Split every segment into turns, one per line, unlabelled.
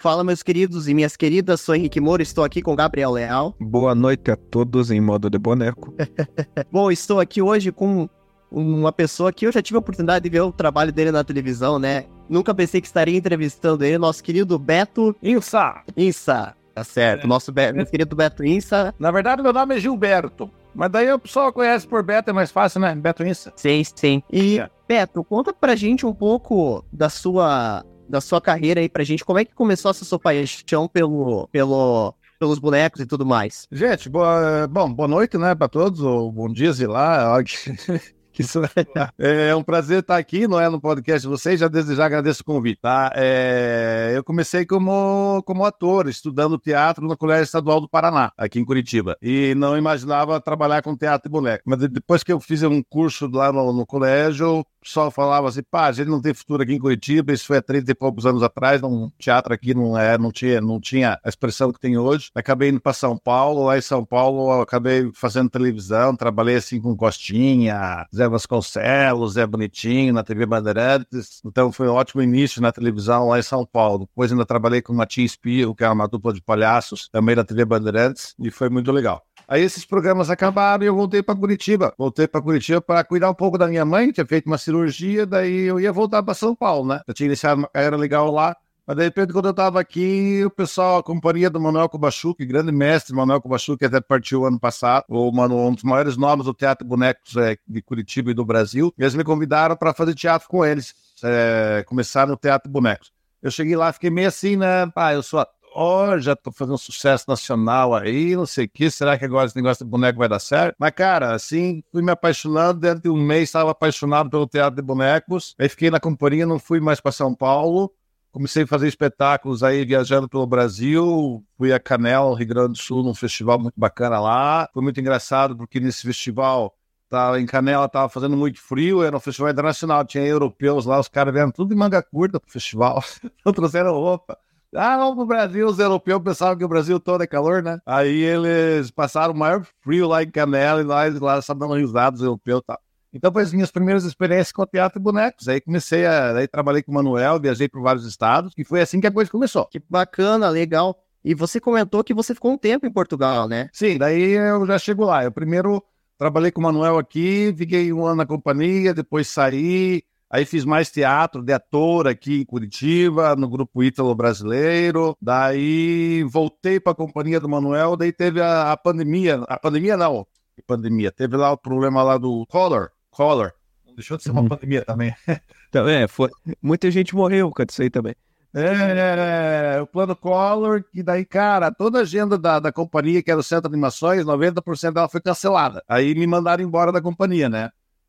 Fala, meus queridos e minhas queridas, sou Henrique Moura, estou aqui com Gabriel Leal.
Boa noite a todos em modo de boneco.
Bom, estou aqui hoje com uma pessoa que eu já tive a oportunidade de ver o trabalho dele na televisão, né? Nunca pensei que estaria entrevistando ele, nosso querido Beto
Insa.
Insa. Tá certo, nosso, Be nosso querido Beto Insa.
Na verdade, meu nome é Gilberto. Mas daí o pessoal conhece por Beto, é mais fácil, né? Beto Insa.
Sim, sim. E, é. Beto, conta pra gente um pouco da sua, da sua carreira aí pra gente. Como é que começou essa sua paixão pelo, pelo, pelos bonecos e tudo mais?
Gente, boa, bom, boa noite, né, pra todos, ou bom dia, sei lá. Isso é, é um prazer estar aqui, não é, no podcast de vocês. Já desde já agradeço o convite, tá? É, eu comecei como, como ator, estudando teatro no Colégio Estadual do Paraná, aqui em Curitiba. E não imaginava trabalhar com teatro e boneco. Mas depois que eu fiz um curso lá no, no colégio, pessoal falava assim, pá, a gente não tem futuro aqui em Curitiba, isso foi há 30 e poucos anos atrás, um teatro aqui não, é, não, tinha, não tinha a expressão que tem hoje. Acabei indo para São Paulo, lá em São Paulo acabei fazendo televisão, trabalhei assim com Costinha, Zé Vasconcelos, Zé Bonitinho, na TV Bandeirantes, então foi um ótimo início na televisão lá em São Paulo. Depois ainda trabalhei com Matinho Espirro, que era uma dupla de palhaços, também na TV Bandeirantes, e foi muito legal. Aí esses programas acabaram e eu voltei para Curitiba. Voltei para Curitiba para cuidar um pouco da minha mãe, tinha feito uma cirurgia, daí eu ia voltar para São Paulo, né? Eu tinha iniciado uma carreira legal lá. Mas de repente, quando eu estava aqui, o pessoal, a companhia do Manuel Kubachuk, grande mestre Manuel Kubachuk, que até partiu ano passado, o um dos maiores nomes do teatro bonecos é, de Curitiba e do Brasil, eles me convidaram para fazer teatro com eles, é, no Teatro Bonecos. Eu cheguei lá, fiquei meio assim, né? Ah, eu sou ó, oh, já tô fazendo sucesso nacional aí, não sei o que, será que agora esse negócio de boneco vai dar certo? Mas, cara, assim, fui me apaixonando, dentro de um mês estava apaixonado pelo teatro de bonecos, aí fiquei na companhia, não fui mais para São Paulo, comecei a fazer espetáculos aí, viajando pelo Brasil, fui a Canela, Rio Grande do Sul, num festival muito bacana lá, foi muito engraçado, porque nesse festival Tava em Canela, tava fazendo muito frio, era um festival internacional, tinha europeus lá, os caras vieram tudo de manga curta pro festival, não trouxeram roupa. Ah, vamos pro Brasil, os europeus pensavam que o Brasil todo é calor, né? Aí eles passaram o maior frio lá em Canela e lá, lá só dando risadas, os europeus e tal. Então, foi as minhas primeiras experiências com teatro e bonecos. Aí comecei a. Aí trabalhei com o Manuel, viajei por vários estados, e foi assim que a coisa começou.
Que bacana, legal. E você comentou que você ficou um tempo em Portugal, né?
Sim, daí eu já chego lá. Eu primeiro trabalhei com o Manuel aqui, fiquei um ano na companhia, depois saí, Aí fiz mais teatro de ator aqui em Curitiba, no grupo Ítalo Brasileiro. Daí voltei para a companhia do Manuel, daí teve a, a, pandemia. A pandemia não, pandemia. Teve lá o problema lá do Collor. Collor. Deixou de ser uma uhum. pandemia também.
Então, é, foi. Muita gente morreu com isso aí também.
É, é, é, o plano Collor, que daí, cara, toda a agenda da, da companhia, que era o Centro de Animações, 90% dela foi cancelada. Aí me mandaram embora da companhia, né?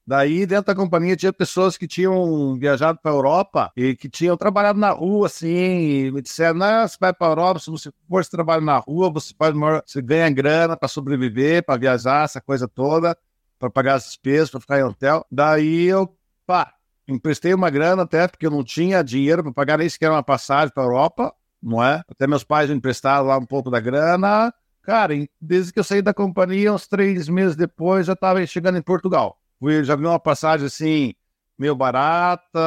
Daí, dentro da companhia, tinha pessoas que tinham viajado para a Europa e que tinham trabalhado na rua, assim, e me disseram, não, você vai para a Europa, se você for trabalhar na rua, você pode você ganha grana para sobreviver, para viajar, essa coisa toda, para pagar as despesas, para ficar em hotel. Daí eu, pá, emprestei uma grana até, porque eu não tinha dinheiro para pagar nem sequer uma passagem para a Europa, não é? Até meus pais me emprestaram lá um pouco da grana. Cara, desde que eu saí da companhia, uns três meses depois, já estava chegando em Portugal. Fui, já vi uma passagem assim, meio barata,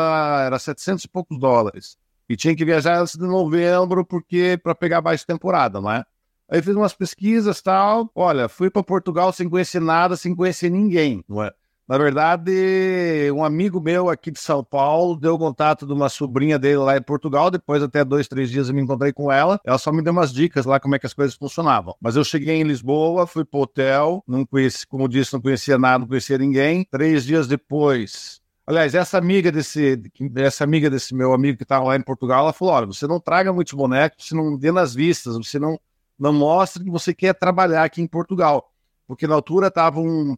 era 700 e poucos dólares. E tinha que viajar antes de novembro, porque para pegar mais temporada, não é? Aí fiz umas pesquisas tal. Olha, fui para Portugal sem conhecer nada, sem conhecer ninguém, não é? Na verdade, um amigo meu aqui de São Paulo deu contato de uma sobrinha dele lá em Portugal. Depois, até dois, três dias, eu me encontrei com ela. Ela só me deu umas dicas lá como é que as coisas funcionavam. Mas eu cheguei em Lisboa, fui pro hotel, não conheci, como disse, não conhecia nada, não conhecia ninguém. Três dias depois, Aliás, essa amiga desse, essa amiga desse meu amigo que estava lá em Portugal, ela falou: olha, você não traga muitos bonecos, você não dê nas vistas, você não, não mostra que você quer trabalhar aqui em Portugal porque na altura estavam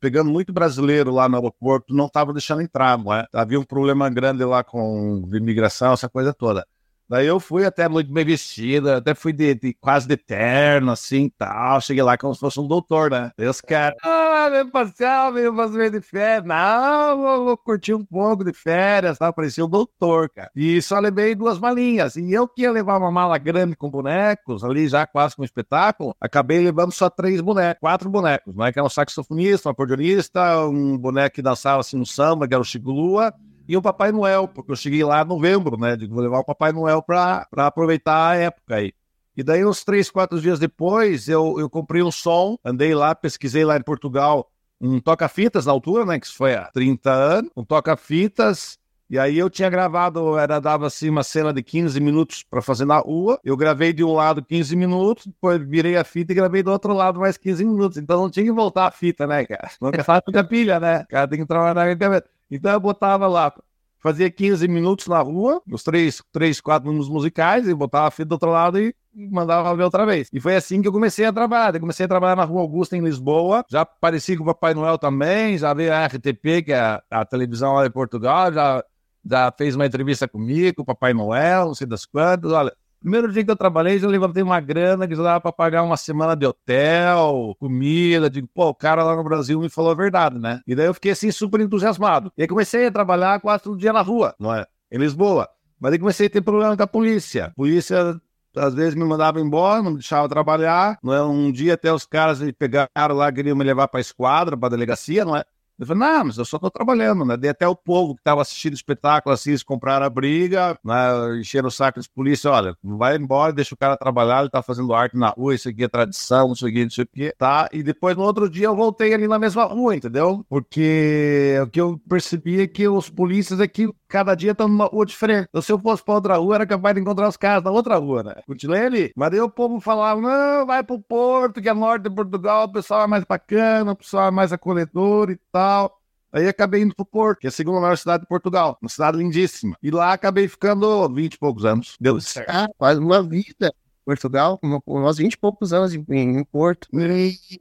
pegando muito brasileiro lá no aeroporto, não estavam deixando entrar, não é? Havia um problema grande lá com imigração, essa coisa toda. Daí eu fui até muito bem vestida, até fui de, de quase de terno, assim, tal. Cheguei lá como se fosse um doutor, né? Os caras, ah, meu passeio, meu passeio de férias. Não, vou, vou, curtir um pouco de férias, tal. Parecia um doutor, cara. E só levei duas malinhas. E eu que ia levar uma mala grande com bonecos, ali já quase com um espetáculo, acabei levando só três bonecos, quatro bonecos, né? Que era um saxofonista, um acordeonista, um boneco que dançava assim no samba, que era o Chico Lua, e o Papai Noel, porque eu cheguei lá em novembro, né? Digo, vou levar o Papai Noel para aproveitar a época aí. E daí, uns três, quatro dias depois, eu, eu comprei um som, andei lá, pesquisei lá em Portugal um toca-fitas na altura, né? Que foi há 30 anos, um toca-fitas. E aí eu tinha gravado, era dava assim uma cena de 15 minutos para fazer na rua. Eu gravei de um lado 15 minutos, depois virei a fita e gravei do outro lado mais 15 minutos. Então não tinha que voltar a fita, né, cara? É fácil a pilha, né? O cara tem que trabalhar na internet. Então eu botava lá, fazia 15 minutos na rua, os três, três quatro minutos musicais, e botava a fita do outro lado e mandava ver outra vez. E foi assim que eu comecei a trabalhar. Eu comecei a trabalhar na Rua Augusta, em Lisboa. Já apareci com o Papai Noel também, já veio a RTP, que é a, a televisão lá de Portugal, já, já fez uma entrevista comigo, com o Papai Noel, não sei das quantas. Olha, primeiro dia que eu trabalhei, já levantei uma grana que já dava para pagar uma semana de hotel, comida. Digo, pô, o cara lá no Brasil me falou a verdade, né? E daí eu fiquei assim super entusiasmado. E aí comecei a trabalhar quase todo dia na rua, não é? Em Lisboa. Mas aí comecei a ter problema com a polícia. A polícia às vezes me mandava embora, não me deixava trabalhar. Não é? Um dia até os caras me pegaram lá, queriam me levar para a esquadra, para a delegacia, não é? Eu falei, não, mas eu só tô trabalhando, né? Dei até o povo que estava assistindo o espetáculo assim, eles compraram a briga, né? encheram o saco de polícia, olha, vai embora, deixa o cara trabalhar, ele tá fazendo arte na rua, isso aqui é tradição, isso aqui, não sei o quê, tá? E depois, no outro dia, eu voltei ali na mesma rua, entendeu? Porque o que eu percebi é que os polícias aqui, cada dia estão numa rua diferente. Então, se eu fosse pra outra rua, era capaz de encontrar os caras na outra rua, né? Continuei ali. Mas daí o povo falava, não, vai pro Porto, que é norte de Portugal, o pessoal é mais bacana, o pessoal é mais acolhedor e tal. Aí acabei indo pro Porto, que é a segunda maior cidade de Portugal. Uma cidade lindíssima. E lá acabei ficando 20 e poucos anos. Deu certo.
Ah, quase uma vida. Portugal, uns 20 e poucos anos em, em Porto.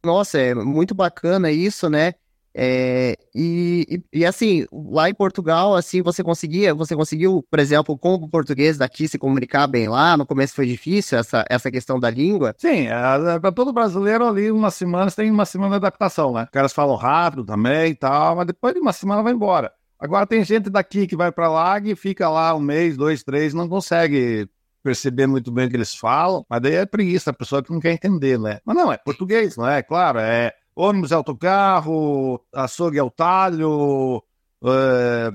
Nossa, é muito bacana isso, né? É, e, e, assim, lá em Portugal, assim, você conseguia, você conseguiu, por exemplo, com o português daqui se comunicar bem lá? No começo foi difícil essa, essa questão da língua?
Sim, é, para todo brasileiro ali, uma semana, tem uma semana de adaptação, né? Os caras falam rápido também e tal, mas depois de uma semana vai embora. Agora tem gente daqui que vai para lá e fica lá um mês, dois, três, não consegue perceber muito bem o que eles falam, mas daí é preguiça, a pessoa que não quer entender, né? Mas não, é português, não é? Claro, é ônibus é autocarro, açougue é o talho, é,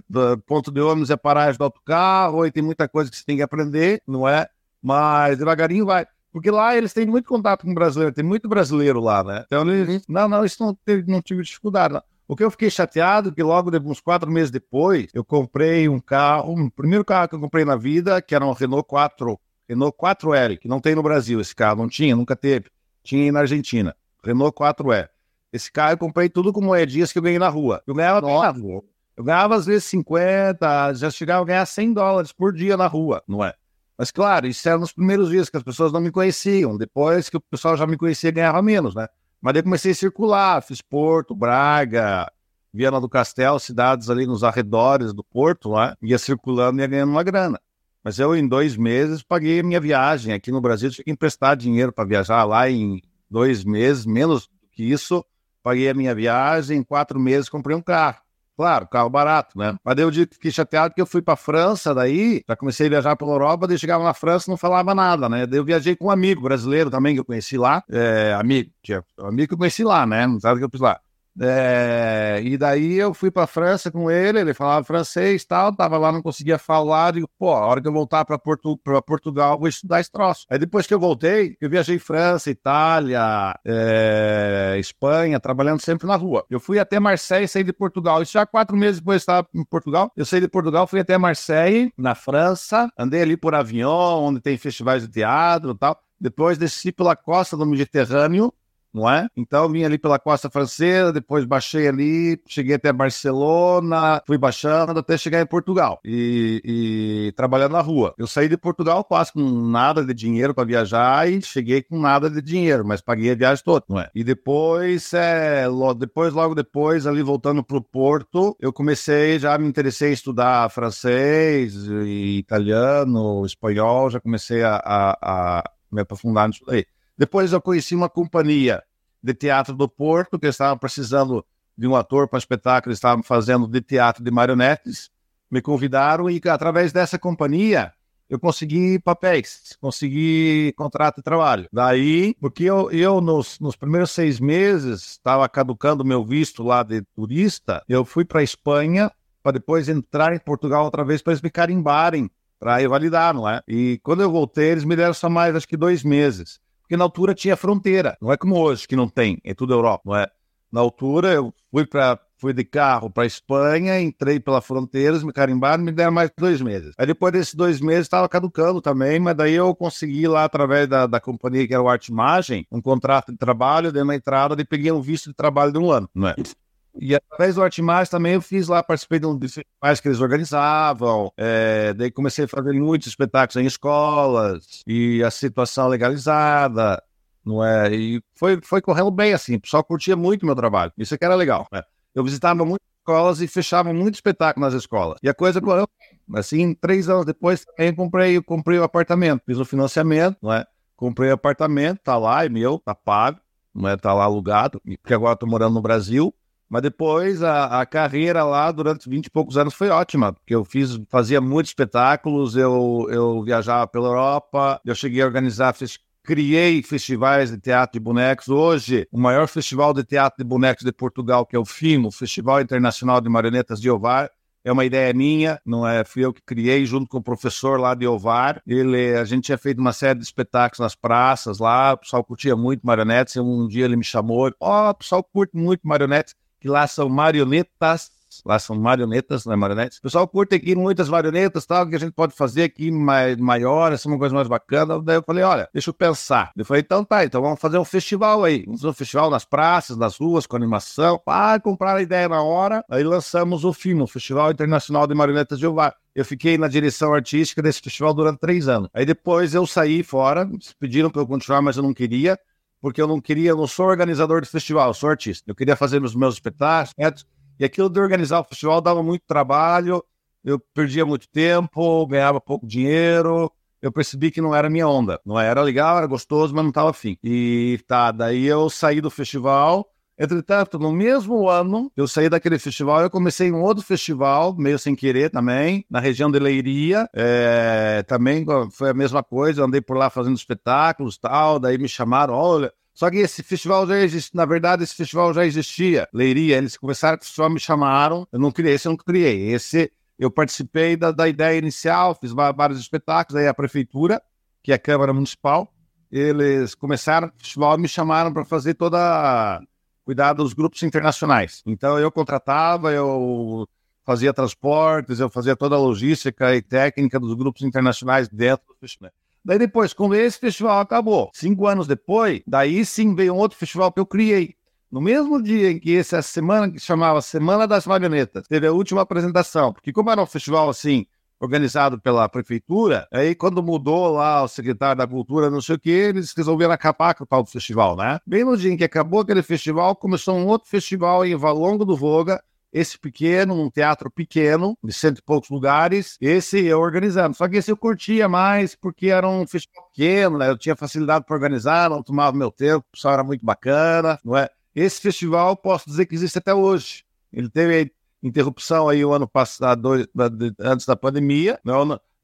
ponto de ônibus é paragem do autocarro, e tem muita coisa que você tem que aprender, não é? Mas devagarinho vai. Porque lá eles têm muito contato com brasileiro, tem muito brasileiro lá, né? Então eles, uhum. não, não, isso não, teve, não tive dificuldade. Não. O que eu fiquei chateado é que logo, uns quatro meses depois, eu comprei um carro, o primeiro carro que eu comprei na vida, que era um Renault 4, Renault 4L, que não tem no Brasil esse carro, não tinha, nunca teve. Tinha na Argentina. Renault 4L. Esse carro eu comprei tudo com moedinhas que eu ganhei na rua. Eu ganhava na rua. Eu ganhava às vezes 50, já chegava a ganhar 100 dólares por dia na rua, não é? Mas claro, isso era nos primeiros dias que as pessoas não me conheciam. Depois que o pessoal já me conhecia, ganhava menos, né? Mas daí comecei a circular, fiz Porto, Braga, Viana do Castelo, cidades ali nos arredores do Porto, lá, ia circulando e ia ganhando uma grana. Mas eu, em dois meses, paguei a minha viagem. Aqui no Brasil, tinha que emprestar dinheiro para viajar lá em dois meses, menos do que isso paguei a minha viagem, em quatro meses comprei um carro. Claro, carro barato, né? Mas daí eu fiquei chateado que eu fui pra França, daí já comecei a viajar pela Europa, daí chegava na França não falava nada, né? Daí eu viajei com um amigo brasileiro também que eu conheci lá, é, amigo, um amigo que eu conheci lá, né? Não sabe que eu fiz lá. É, e daí eu fui para França com ele, ele falava francês tal, tava lá, não conseguia falar, digo, pô, a hora que eu voltar para Portu Portugal, vou estudar esse troço. Aí depois que eu voltei, eu viajei França, Itália, é, Espanha, trabalhando sempre na rua. Eu fui até Marseille e saí de Portugal. Isso já quatro meses depois estava em Portugal. Eu saí de Portugal, fui até Marseille, na França, andei ali por Avignon, onde tem festivais de teatro e tal. Depois desci pela costa do Mediterrâneo, não é? Então vim ali pela costa francesa, depois baixei ali, cheguei até Barcelona, fui baixando até chegar em Portugal e, e trabalhando na rua. Eu saí de Portugal quase com nada de dinheiro para viajar e cheguei com nada de dinheiro, mas paguei a viagem toda, não é? E depois, é, logo, depois, logo depois, ali voltando para o Porto, eu comecei, já me interessei em estudar francês, italiano, espanhol, já comecei a, a, a me aprofundar nisso daí. Depois eu conheci uma companhia de teatro do Porto, que estava precisando de um ator para espetáculo, eles estavam fazendo de teatro de marionetes. Me convidaram e, através dessa companhia, eu consegui papéis, consegui contrato de trabalho. Daí, porque eu, eu nos, nos primeiros seis meses, estava caducando meu visto lá de turista, eu fui para Espanha para depois entrar em Portugal outra vez para eles me carimbarem, para eu validar, não é? E quando eu voltei, eles me deram só mais, acho que dois meses. Porque na altura tinha fronteira, não é como hoje, que não tem, é tudo Europa, não é? Na altura, eu fui para fui de carro para Espanha, entrei pela fronteira, me carimbaram, me deram mais dois meses. Aí depois desses dois meses estava caducando também, mas daí eu consegui lá através da, da companhia que era o Arte Imagem, um contrato de trabalho, dei uma entrada e peguei um visto de trabalho de um ano, não é? E através do Arte Mais também eu fiz lá, participei de um dos festivais que eles organizavam. É, daí comecei a fazer muitos espetáculos em escolas e a situação legalizada, não é? E foi, foi correndo bem assim, o pessoal curtia muito meu trabalho. Isso é que era legal. Né? Eu visitava muitas escolas e fechava muito espetáculo nas escolas. E a coisa correu assim, três anos depois também comprei, comprei o apartamento, fiz o financiamento, não é? Comprei o apartamento, tá lá, é meu, tá pago, não é? Tá lá alugado, porque agora eu tô morando no Brasil. Mas depois a, a, carreira lá durante 20 e poucos anos foi ótima, porque eu fiz, fazia muitos espetáculos, eu, eu viajava pela Europa, eu cheguei a organizar, fiz, criei festivais de teatro de bonecos. Hoje, o maior festival de teatro de bonecos de Portugal, que é o FIMO, Festival Internacional de Marionetas de Ovar, é uma ideia minha, não é? Fui eu que criei junto com o professor lá de Ovar. Ele, a gente tinha feito uma série de espetáculos nas praças lá, o pessoal curtia muito marionetes. Um dia ele me chamou, ó, oh, o pessoal curte muito marionetes que lá são marionetas, lá são marionetas, não é marionetes. O pessoal curte aqui muitas marionetas, tal, que a gente pode fazer aqui mais, maior, é uma coisa mais bacana. Daí eu falei, olha, deixa eu pensar. Eu falei, então tá, então vamos fazer um festival aí. Vamos fazer um festival nas praças, nas ruas, com animação. Ah, comprar a ideia na hora. Aí lançamos o filme, o Festival Internacional de Marionetas de Ovar. Eu fiquei na direção artística desse festival durante três anos. Aí depois eu saí fora, pediram para eu continuar, mas eu não queria porque eu não queria, eu não sou organizador de festival, eu sou artista. Eu queria fazer os meus espetáculos, e aquilo de organizar o festival dava muito trabalho, eu perdia muito tempo, ganhava pouco dinheiro, eu percebi que não era minha onda. Não era legal, era gostoso, mas não estava afim. E tá, daí eu saí do festival, Entretanto, no mesmo ano, eu saí daquele festival, eu comecei um outro festival, meio sem querer também, na região de Leiria. É, também foi a mesma coisa, andei por lá fazendo espetáculos tal, daí me chamaram, olha. Só que esse festival já existe, na verdade, esse festival já existia. Leiria, eles começaram, só me chamaram, eu não criei, esse eu não criei. Esse eu participei da, da ideia inicial, fiz vários espetáculos, aí a prefeitura, que é a Câmara Municipal, eles começaram o festival e me chamaram para fazer toda cuidar dos grupos internacionais. Então eu contratava, eu fazia transportes, eu fazia toda a logística e técnica dos grupos internacionais dentro do festival. Daí depois, quando esse festival acabou, cinco anos depois, daí sim veio um outro festival que eu criei. No mesmo dia em que essa semana que chamava Semana das Marionetas, teve a última apresentação, porque como era um festival assim, organizado pela prefeitura. Aí, quando mudou lá o secretário da Cultura, não sei o que, eles resolveram acabar com o tal do festival, né? Bem no dia em que acabou aquele festival, começou um outro festival em Valongo do Voga, esse pequeno, um teatro pequeno, de cento e poucos lugares, esse eu organizando. Só que esse eu curtia mais porque era um festival pequeno, né? eu tinha facilidade para organizar, não tomava meu tempo, o pessoal era muito bacana, não é? Esse festival, posso dizer que existe até hoje. Ele teve interrupção aí o ano passado, antes da pandemia. Né?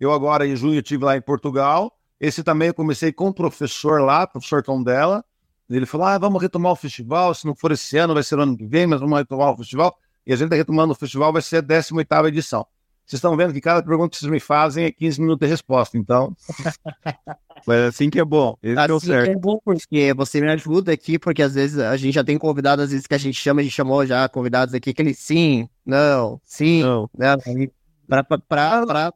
Eu agora, em junho, estive lá em Portugal. Esse também eu comecei com o professor lá, professor Tondela. Ele falou, ah, vamos retomar o festival, se não for esse ano, vai ser ano que vem, mas vamos retomar o festival. E a gente está retomando o festival, vai ser a 18ª edição. Vocês estão vendo que cada pergunta que vocês me fazem é 15 minutos de resposta, então...
Mas assim que é bom. Esse
assim
deu certo.
é bom porque você me ajuda aqui, porque às vezes a gente já tem convidados, às vezes que a gente chama, a gente chamou já convidados aqui, que ele sim, não, sim, não. Né? Pra, pra, pra, pra,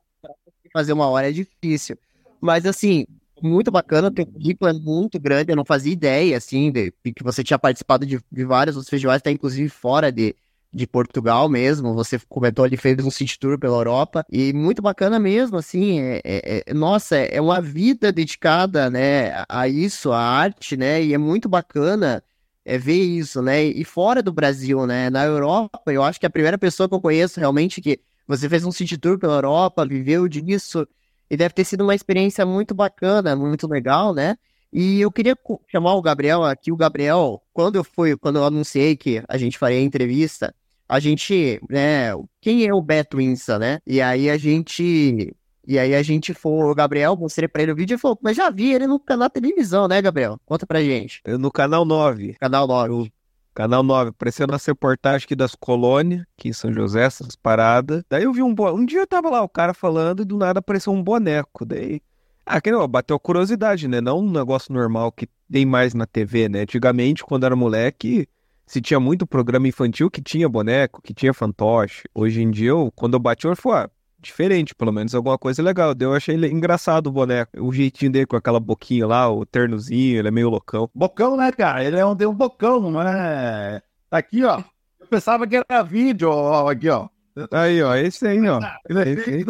fazer uma hora é difícil. Mas assim, muito bacana, teu currículo é muito grande, eu não fazia ideia, assim, de, que você tinha participado de, de vários outros festivais, até inclusive fora de, de Portugal mesmo. Você comentou, ele fez um city tour pela Europa e muito bacana mesmo, assim. É, é, é, nossa, é uma vida dedicada, né, a isso, a arte, né? E é muito bacana é, ver isso, né? E fora do Brasil, né? Na Europa, eu acho que a primeira pessoa que eu conheço realmente que você fez um city tour pela Europa, viveu disso e deve ter sido uma experiência muito bacana, muito legal, né? E eu queria chamar o Gabriel aqui. O Gabriel, quando eu fui, quando eu anunciei que a gente faria a entrevista, a gente, né, quem é o Beto Insa, né? E aí a gente, e aí a gente foi, o Gabriel, mostrei pra ele o vídeo e falou, mas já vi ele no canal televisão, né, Gabriel? Conta pra gente.
No canal 9.
Canal 9.
Canal 9, apareceu nas reportagens aqui das colônias, aqui em São José, essas paradas. Daí eu vi um bo... Um dia eu tava lá, o cara falando, e do nada apareceu um boneco. Daí. Ah, que não, bateu curiosidade, né? Não um negócio normal que tem mais na TV, né? Antigamente, quando era moleque, se tinha muito programa infantil que tinha boneco, que tinha fantoche. Hoje em dia, eu, quando eu bati, eu falei, ah, diferente, pelo menos alguma coisa legal. Eu achei engraçado o boneco, o jeitinho dele com aquela boquinha lá, o ternozinho, ele é meio loucão.
Bocão, né, cara? Ele é um, um bocão, não é? Tá aqui, ó. Eu pensava que era vídeo, ó, aqui, ó.
Aí, ó, esse aí, ó. Ele é esse aí.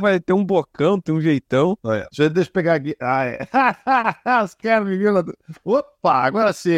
Vai ter um bocão, tem um jeitão.
Olha, deixa, deixa eu pegar aqui. Ah, é. Os caras me viram. Opa, agora sim.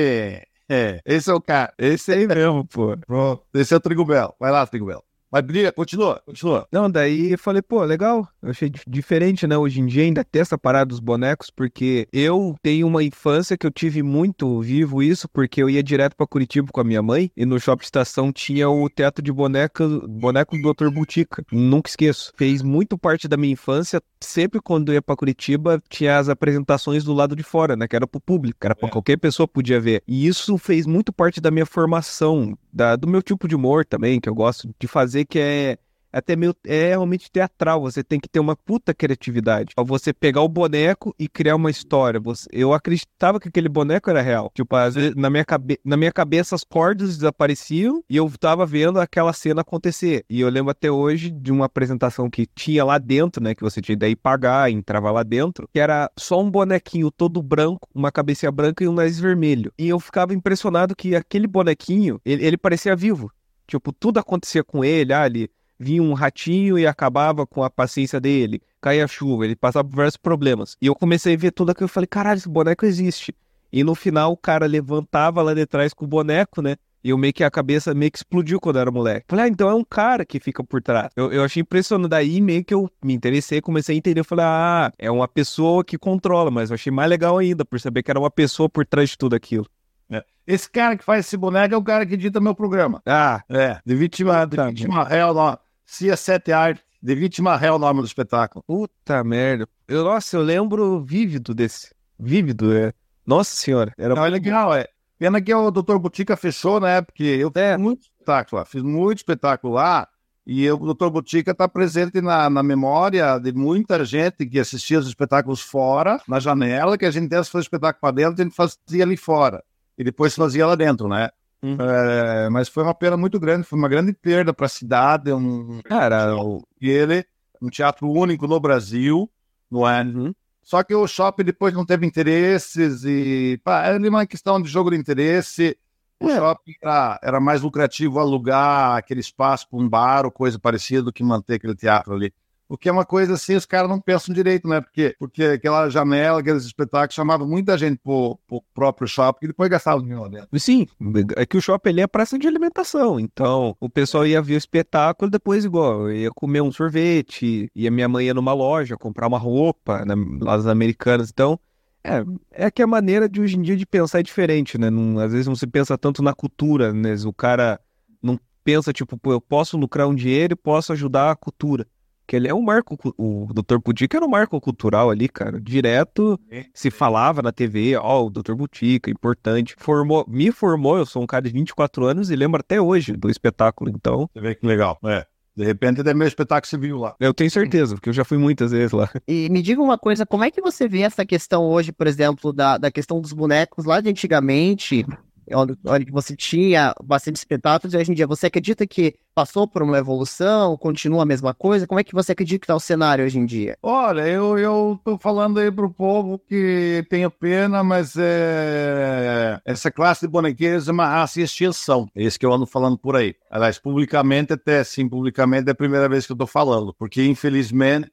É, esse é o cara.
Esse aí mesmo, pô.
Pronto. Esse é o Trigo Belo. Vai lá, Trigo Belo. Mas briga, continua, continua.
Não, daí eu falei, pô, legal. Eu achei diferente, né? Hoje em dia ainda ter essa parada dos bonecos, porque eu tenho uma infância que eu tive muito vivo isso, porque eu ia direto para Curitiba com a minha mãe e no shopping estação tinha o teatro de boneca, boneco do Dr. Butica. Nunca esqueço. Fez muito parte da minha infância. Sempre quando eu ia para Curitiba, tinha as apresentações do lado de fora, né? Que era pro público, era pra é. qualquer pessoa podia ver. E isso fez muito parte da minha formação, da, do meu tipo de humor também, que eu gosto de fazer que é até meio é realmente teatral. Você tem que ter uma puta criatividade. Você pegar o boneco e criar uma história. Você, eu acreditava que aquele boneco era real. Tipo, às vezes, na minha, cabe, na minha cabeça as cordas desapareciam e eu tava vendo aquela cena acontecer. E eu lembro até hoje de uma apresentação que tinha lá dentro, né? Que você tinha daí pagar, entrava lá dentro, que era só um bonequinho todo branco, uma cabeça branca e um nariz vermelho. E eu ficava impressionado que aquele bonequinho, ele, ele parecia vivo. Tipo, tudo acontecia com ele, ah, ele vinha um ratinho e acabava com a paciência dele, caía chuva, ele passava por vários problemas. E eu comecei a ver tudo aquilo e falei, caralho, esse boneco existe. E no final o cara levantava lá de trás com o boneco, né? E eu meio que a cabeça meio que explodiu quando eu era moleque. Falei, ah, então é um cara que fica por trás. Eu, eu achei impressionante. Daí meio que eu me interessei, comecei a entender. Eu falei, ah, é uma pessoa que controla. Mas eu achei mais legal ainda por saber que era uma pessoa por trás de tudo aquilo.
É. Esse cara que faz esse boneco é o cara que edita meu programa.
Ah,
é. De vítima, de tá, vítima réu, no... Cia 7 Art. De vítima réu, o nome do espetáculo.
Puta merda. Eu, nossa, eu lembro vívido desse. Vívido, é. Nossa senhora.
Era Não, é legal, é. Pena que o Dr. Butica fechou, né? Porque eu é. fiz muito espetáculo lá. Fiz muito espetáculo lá. E o Dr. Butica está presente na, na memória de muita gente que assistia os espetáculos fora, na janela, que a gente antes fazer espetáculo para dentro, a gente fazia ali fora e depois fazia lá dentro, né? É, mas foi uma pena muito grande, foi uma grande perda para a cidade. Um,
Cara, o...
ele, um teatro único no Brasil, não é? Uhum. Só que o shopping depois não teve interesses e pá, era uma questão de jogo de interesse. O é. shopping era, era mais lucrativo alugar aquele espaço para um bar ou coisa parecida do que manter aquele teatro ali. O que é uma coisa assim, os caras não pensam direito, né? Porque, porque aquela janela, aqueles espetáculos chamavam muita gente pro, pro próprio shopping e depois gastava dinheiro lá dentro.
Sim, é que o shopping ali é praça de alimentação. Então, o pessoal ia ver o espetáculo depois, igual, ia comer um sorvete, ia minha mãe ia numa loja comprar uma roupa né, lá americanas. Então, é, é que a maneira de hoje em dia de pensar é diferente, né? Não, às vezes não se pensa tanto na cultura, né? O cara não pensa, tipo, eu posso lucrar um dinheiro e posso ajudar a cultura que ele é um marco, o Dr. Butica era um marco cultural ali, cara. Direto se falava na TV, ó, oh, o Dr. Butica, importante. Formou, me formou, eu sou um cara de 24 anos e lembro até hoje do espetáculo, então.
Você vê que legal, é. De repente é meu espetáculo civil lá.
Eu tenho certeza, porque eu já fui muitas vezes lá.
E me diga uma coisa, como é que você vê essa questão hoje, por exemplo, da, da questão dos bonecos lá de antigamente, onde você tinha bastante espetáculos, e hoje em dia você acredita que passou por uma evolução, continua a mesma coisa? Como é que você acredita que está o cenário hoje em dia?
Olha, eu, eu tô falando aí pro povo que tenho pena, mas é... essa classe de bonequeiros é uma raça extinção. É isso que eu ando falando por aí. Aliás, publicamente até, sim, publicamente é a primeira vez que eu tô falando, porque infelizmente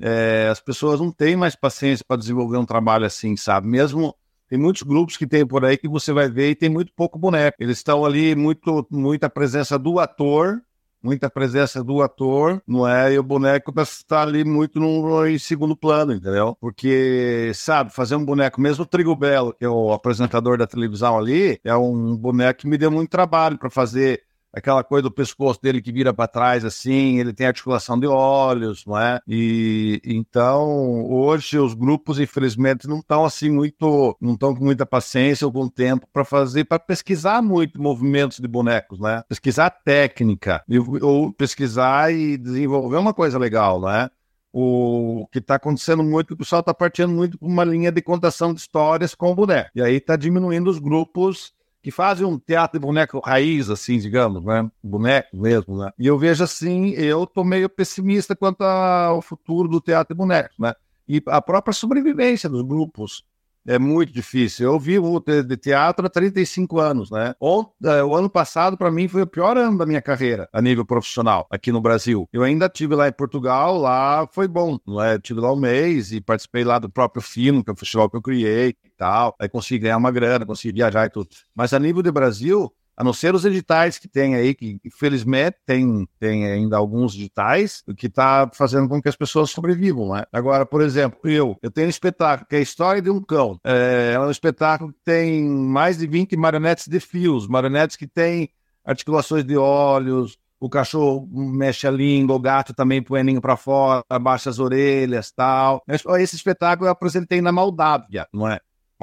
é... as pessoas não têm mais paciência para desenvolver um trabalho assim, sabe? Mesmo tem muitos grupos que tem por aí que você vai ver e tem muito pouco boneco. Eles estão ali, muito, muita presença do ator, muita presença do ator, não é? E o boneco está ali muito no, em segundo plano, entendeu? Porque, sabe, fazer um boneco, mesmo o Trigo Belo, que é o apresentador da televisão ali, é um boneco que me deu muito trabalho para fazer aquela coisa do pescoço dele que vira para trás assim, ele tem articulação de olhos, não é? E então hoje os grupos infelizmente não estão assim muito, não estão com muita paciência ou com tempo para fazer, para pesquisar muito movimentos de bonecos, né? Pesquisar técnica ou pesquisar e desenvolver uma coisa legal, né? o que está acontecendo muito, o pessoal está partindo muito para uma linha de contação de histórias com o boneco. E aí está diminuindo os grupos que fazem um teatro de boneco raiz, assim, digamos, né? Boneco mesmo, né? E eu vejo assim, eu tô meio pessimista quanto ao futuro do teatro de bonecos, né? E a própria sobrevivência dos grupos é muito difícil. Eu vivo de teatro há 35 anos, né? O, é, o ano passado, para mim, foi o pior ano da minha carreira a nível profissional aqui no Brasil. Eu ainda tive lá em Portugal, lá foi bom, é? Eu tive lá um mês e participei lá do próprio Fino, que é o festival que eu criei e tal. Aí consegui ganhar uma grana, consegui viajar e tudo. Mas a nível de Brasil, a não ser os editais que tem aí, que infelizmente tem, tem ainda alguns editais, que está fazendo com que as pessoas sobrevivam, né? Agora, por exemplo, eu, eu tenho um espetáculo que é a história de um cão. É, é um espetáculo que tem mais de 20 marionetes de fios, marionetes que têm articulações de olhos, o cachorro mexe a língua, o gato também põe a língua para fora, abaixa as orelhas tal. Esse espetáculo eu apresentei na Moldávia, não é?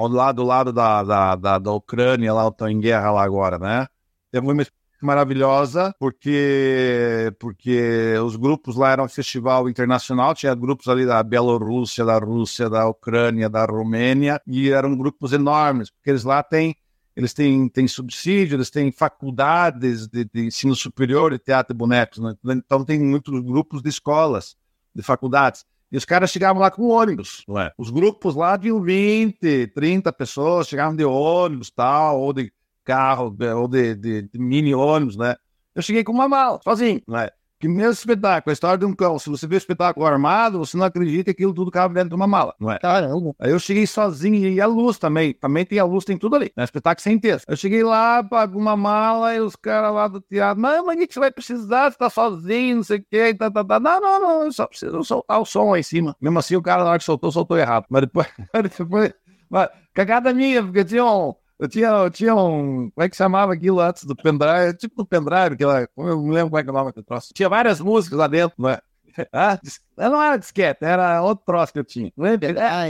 Lá do lado da, da, da, da Ucrânia, lá estão em guerra lá agora, né? Teve uma maravilhosa, porque, porque os grupos lá eram um festival internacional, tinha grupos ali da Bielorrússia, da Rússia, da Ucrânia, da Romênia, e eram grupos enormes, porque eles lá têm eles têm, têm subsídio, eles têm faculdades de, de ensino superior de teatro e bonecos, né? então tem muitos grupos de escolas, de faculdades. E os caras chegavam lá com ônibus, não é? Os grupos lá tinham 20, 30 pessoas, chegavam de ônibus, tal, ou de carro, ou de, de, de mini ônibus, né? Eu cheguei com uma mala, sozinho, não é? Primeiro espetáculo, a história de um cão. Se você vê o espetáculo armado, você não acredita que aquilo tudo cabe dentro de uma mala, não é?
Caramba.
Aí eu cheguei sozinho e a luz também. Também tem a luz, tem tudo ali. Né? Espetáculo sem texto. Eu cheguei lá, pago uma mala e os caras lá do teatro, mas, mas o que você vai precisar? Você tá sozinho, não sei o quê, tá, tá, tá. Não, não, não, eu só preciso soltar o som lá em cima. Mesmo assim, o cara na hora que soltou, soltou errado. Mas depois, depois mas, cagada minha, porque tinha um eu tinha, eu tinha um. Como é que chamava aquilo antes do pendrive? Tipo do pendrive, que ela, eu não lembro como é que é o nome do troço. Tinha várias músicas lá dentro, não é? Ah, não era disquete, era outro troço que eu tinha.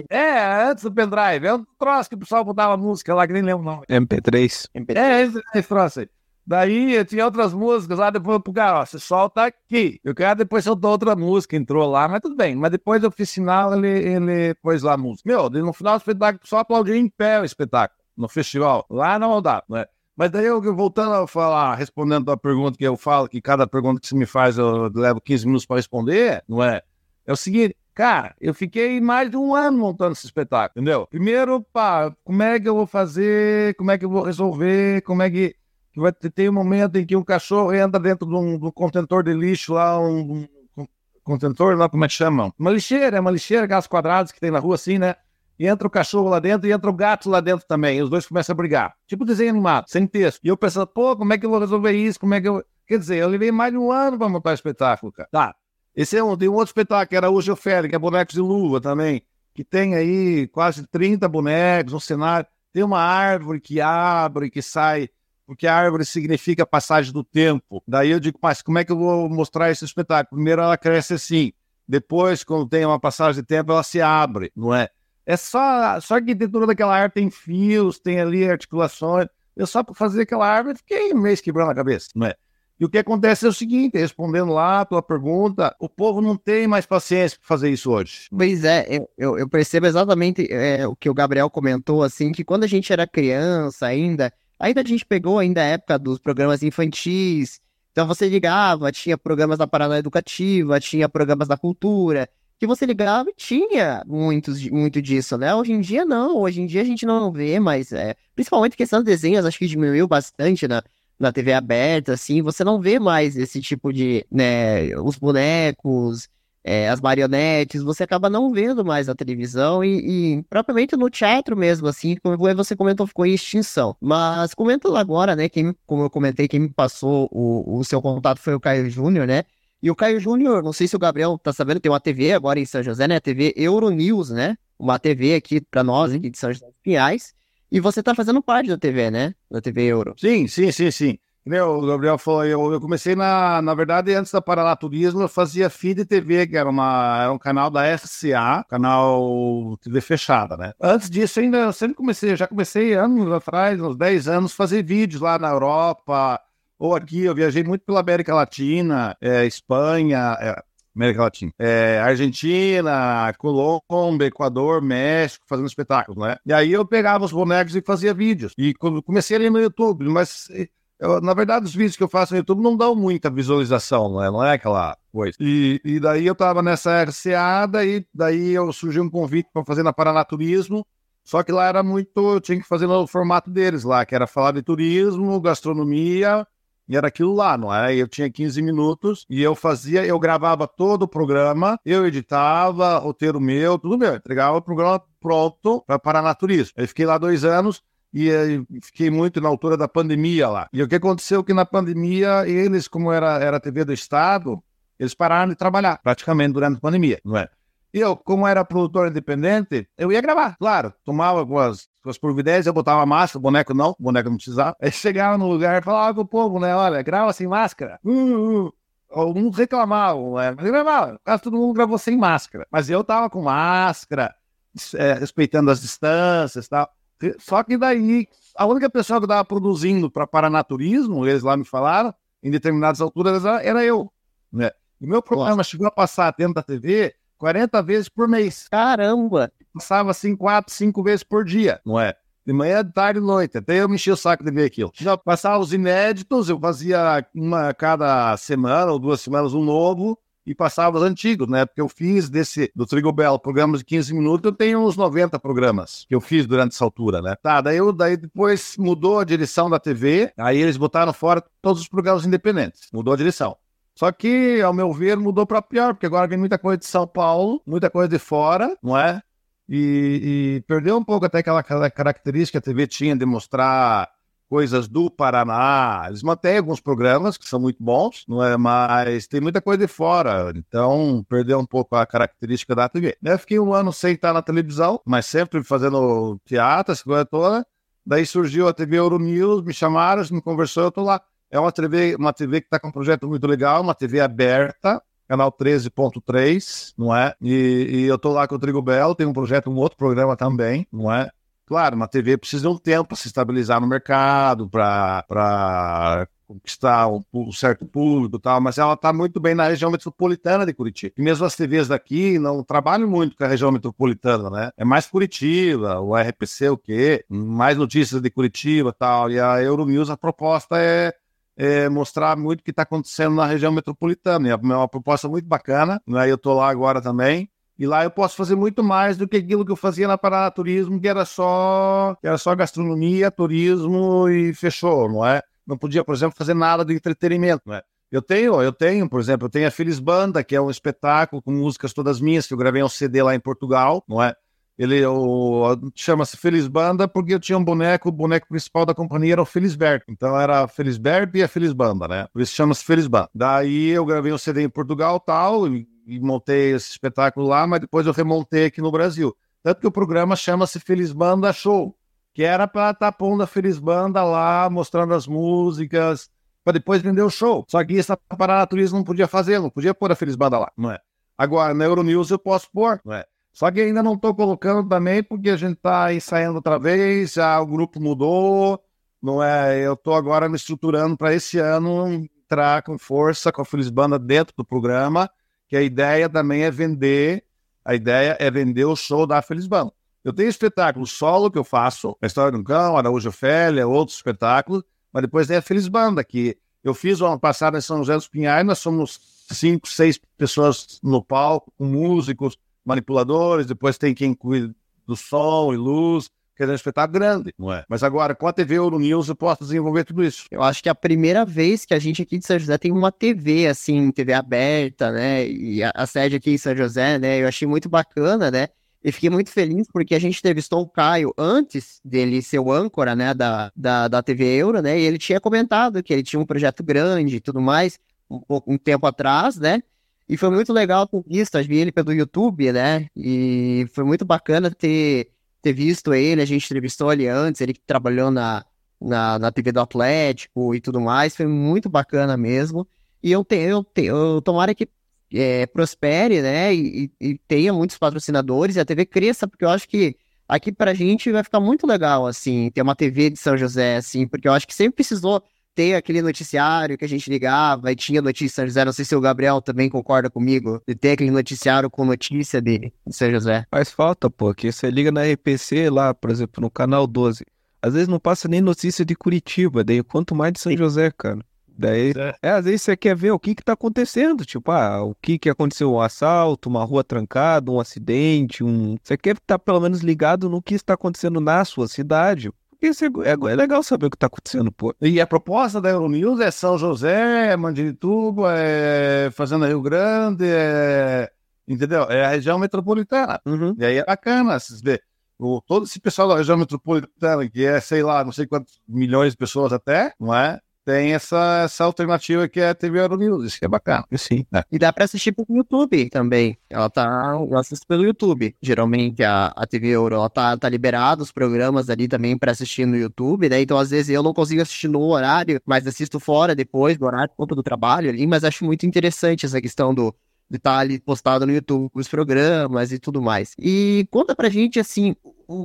É, é, antes do pendrive. É um troço que o pessoal botava música lá, que nem lembro o nome.
MP3.
MP3. É, esse, esse troço aí. Daí eu tinha outras músicas lá, depois pro cara, ó, você solta aqui. E o cara depois soltou outra música, entrou lá, mas tudo bem. Mas depois eu fiz sinal, ele, ele pôs lá a música. Meu, no final do espetáculo, só aplaudiu em pé o espetáculo no festival. Lá não dá, né? Mas daí eu voltando a falar, respondendo a pergunta que eu falo, que cada pergunta que você me faz eu levo 15 minutos para responder, não é? É o seguinte, cara, eu fiquei mais de um ano montando esse espetáculo, entendeu? Primeiro, pá, como é que eu vou fazer, como é que eu vou resolver, como é que, que vai ter, tem um momento em que um cachorro entra dentro de um, de um contentor de lixo lá, um, um, contentor lá, como é que chama? Uma lixeira, é uma lixeira, aquelas quadradas que tem na rua assim, né? Entra o cachorro lá dentro e entra o gato lá dentro também. E os dois começam a brigar. Tipo desenho animado, sem texto. E eu pensando, pô, como é que eu vou resolver isso? Como é que eu. Quer dizer, eu levei mais de um ano para montar espetáculo, cara. Tá. Esse é um, tem um outro espetáculo que era o Geofere, que é bonecos de luva também, que tem aí quase 30 bonecos, um cenário. Tem uma árvore que abre, que sai, porque a árvore significa passagem do tempo. Daí eu digo, mas como é que eu vou mostrar esse espetáculo? Primeiro ela cresce assim, depois, quando tem uma passagem de tempo, ela se abre, não é? É só, só a arquitetura daquela árvore tem fios, tem ali articulações. Eu só para fazer aquela árvore fiquei um mês quebrando a cabeça, não é? E o que acontece é o seguinte, respondendo lá a tua pergunta, o povo não tem mais paciência para fazer isso hoje.
Pois é, eu, eu percebo exatamente é, o que o Gabriel comentou, assim, que quando a gente era criança ainda, ainda a gente pegou ainda a época dos programas infantis, então você ligava, tinha programas da Paraná Educativa, tinha programas da cultura, que você ligava e tinha muitos, muito disso, né? Hoje em dia não, hoje em dia a gente não vê, mas é, principalmente questão de desenhos, acho que diminuiu bastante na, na TV aberta, assim, você não vê mais esse tipo de, né, os bonecos, é, as marionetes, você acaba não vendo mais na televisão e, e, propriamente no teatro mesmo, assim, como você comentou, ficou em extinção. Mas comento agora, né, quem, como eu comentei, quem me passou o, o seu contato foi o Caio Júnior, né, e o Caio Júnior, não sei se o Gabriel tá sabendo, tem uma TV agora em São José, né? A TV Euronews, né? Uma TV aqui para nós, aqui de São José dos Pinhais. E você tá fazendo parte da TV, né? Da TV Euro.
Sim, sim, sim, sim. o Gabriel falou, eu, eu, comecei na, na verdade, antes da Paraná Turismo, eu fazia feed TV, que era, uma, era um canal da SCA, canal TV fechada, né? Antes disso, ainda eu sempre comecei, já comecei anos atrás, uns 10 anos, fazer vídeos lá na Europa, ou aqui, eu viajei muito pela América Latina, é, Espanha, é, América Latina. É, Argentina, Colômbia, Equador, México, fazendo espetáculos, né? E aí eu pegava os bonecos e fazia vídeos. E quando comecei ali no YouTube, mas eu, na verdade, os vídeos que eu faço no YouTube não dão muita visualização, não é, não é aquela coisa. E, e daí eu tava nessa RCA, daí, daí eu surgiu um convite para fazer na Paranaturismo, só que lá era muito, eu tinha que fazer no formato deles lá, que era falar de turismo, gastronomia, e era aquilo lá, não é? Eu tinha 15 minutos e eu fazia, eu gravava todo o programa, eu editava, roteiro meu, tudo meu, entregava o programa pronto para Paranaturismo. Aí fiquei lá dois anos, e fiquei muito na altura da pandemia lá. E o que aconteceu é que na pandemia, eles, como era, era a TV do Estado, eles pararam de trabalhar praticamente durante a pandemia, não é? Eu, como era produtor independente, eu ia gravar, claro. Tomava com as, com as providências, eu botava máscara, boneco não, boneco não precisava. Aí chegava no lugar e falava pro povo, né? Olha, grava sem máscara. Uh, uh. Alguns reclamavam, né? mas gravava. Quase todo mundo gravou sem máscara. Mas eu tava com máscara, é, respeitando as distâncias e tal. Só que daí, a única pessoa que estava produzindo para Paranaturismo, eles lá me falaram, em determinadas alturas, era eu. Né? E meu programa Nossa. chegou a passar dentro da TV 40 vezes por mês.
Caramba!
Passava assim, 4, 5 vezes por dia, não é? De manhã, de tarde e noite. Até eu me enchi o saco de ver aquilo. Já passava os inéditos, eu fazia uma cada semana ou duas semanas um novo e passava os antigos, né? Porque eu fiz desse do Trigo Belo programas de 15 minutos, eu tenho uns 90 programas que eu fiz durante essa altura, né? Tá, daí, eu, daí depois mudou a direção da TV, aí eles botaram fora todos os programas independentes, mudou a direção. Só que, ao meu ver, mudou para pior, porque agora vem muita coisa de São Paulo, muita coisa de fora, não é? E, e perdeu um pouco até aquela, característica que a TV tinha de mostrar coisas do Paraná. Eles mantêm alguns programas que são muito bons, não é? Mas tem muita coisa de fora, então perdeu um pouco a característica da TV. Eu fiquei um ano sem estar na televisão, mas sempre fazendo teatro, essa coisa toda. Daí surgiu a TV Euronews, me chamaram, me conversou, eu tô lá. É uma TV, uma TV que está com um projeto muito legal, uma TV aberta, canal 13.3, não é? E, e eu tô lá com o Trigo Belo, tem um projeto, um outro programa também, não é? Claro, uma TV precisa de um tempo para se estabilizar no mercado, para conquistar um, um, certo público e tal, mas ela está muito bem na região metropolitana de Curitiba. E mesmo as TVs daqui não trabalham muito com a região metropolitana, né? É mais Curitiba, o RPC, o quê? Mais notícias de Curitiba e tal. E a Euronews, a proposta é é, mostrar muito o que está acontecendo na região metropolitana. É uma proposta muito bacana, né? eu estou lá agora também. E lá eu posso fazer muito mais do que aquilo que eu fazia na Paraná Turismo, que era só, que era só gastronomia, turismo e fechou, não é? Não podia, por exemplo, fazer nada de entretenimento, não é? Eu tenho, eu tenho, por exemplo, eu tenho a Feliz Banda, que é um espetáculo com músicas todas minhas, que eu gravei um CD lá em Portugal, não é? Ele chama-se Feliz Banda porque eu tinha um boneco, o boneco principal da companhia era o Felisberto. Então era Felisberto e a Feliz Banda, né? Por isso chama-se Feliz Banda. Daí eu gravei um CD em Portugal tal, e e montei esse espetáculo lá, mas depois eu remontei aqui no Brasil. Tanto que o programa chama-se Feliz Banda Show, que era para estar tá pondo a Feliz Banda lá, mostrando as músicas, para depois vender o show. Só que isso a Paranaturismo não podia fazer, não podia pôr a Feliz Banda lá, não é? Agora, na Euronews eu posso pôr, não é? Só que ainda não estou colocando também, porque a gente está ensaiando outra vez, já o grupo mudou, não é? Eu estou agora me estruturando para esse ano entrar com força com a Feliz Banda dentro do programa que a ideia também é vender, a ideia é vender o show da Feliz Banda. Eu tenho espetáculo solo que eu faço, a História do Cão, Araújo Ofélia, outros espetáculos, mas depois tem a Feliz Banda, que eu fiz o ano passado em São José dos Pinhais, nós somos cinco, seis pessoas no palco, com músicos, manipuladores, depois tem quem cuida do som e luz, Quer dizer, um espetáculo grande, não é? Mas agora, com a TV Euronews, eu posso desenvolver tudo isso.
Eu acho que é a primeira vez que a gente aqui de São José tem uma TV, assim, TV aberta, né? E a, a sede aqui em São José, né? Eu achei muito bacana, né? E fiquei muito feliz porque a gente entrevistou o Caio antes dele ser o âncora, né, da, da, da TV Euro, né, e ele tinha comentado que ele tinha um projeto grande e tudo mais, um, um tempo atrás, né, e foi muito legal ter visto, vi ele pelo YouTube, né, e foi muito bacana ter ter visto ele, a gente entrevistou ele antes, ele que trabalhou na, na, na TV do Atlético e tudo mais, foi muito bacana mesmo. E eu tenho, eu tenho, eu, tomara que é, prospere, né, e, e, tenha muitos patrocinadores e a TV cresça, porque eu acho que aqui pra gente vai ficar muito legal, assim, ter uma TV de São José, assim, porque eu acho que sempre precisou ter aquele noticiário que a gente ligava e tinha notícia de São José. Não sei se o Gabriel também concorda comigo, de ter aquele noticiário com notícia de, de São José.
Faz falta, pô, que você liga na RPC lá, por exemplo, no canal 12. Às vezes não passa nem notícia de Curitiba, daí quanto mais de São José, cara. Daí, é. é. às vezes você quer ver o que que tá acontecendo, tipo, ah, o que que aconteceu, um assalto, uma rua trancada, um acidente, um... Você quer estar tá pelo menos ligado no que está acontecendo na sua cidade. Isso é, é, é, legal saber o que tá acontecendo, pô.
E a proposta da Euronews é São José, é Mandirituba, é Fazenda Rio Grande, é... Entendeu? É a região metropolitana. Uhum. E aí é bacana, vocês verem o, todo esse pessoal da região metropolitana, que é, sei lá, não sei quantos milhões de pessoas até, não é? Tem essa, essa alternativa que é a TV Euronews, isso que é bacana.
Sim. É. E dá pra assistir pelo YouTube também. Ela tá. Eu assisto pelo YouTube. Geralmente a, a TV Euro ela tá, tá liberada, os programas ali também pra assistir no YouTube, né? Então, às vezes, eu não consigo assistir no horário, mas assisto fora depois do horário, conta do trabalho ali, mas acho muito interessante essa questão do de estar tá ali postado no YouTube os programas e tudo mais. E conta pra gente, assim,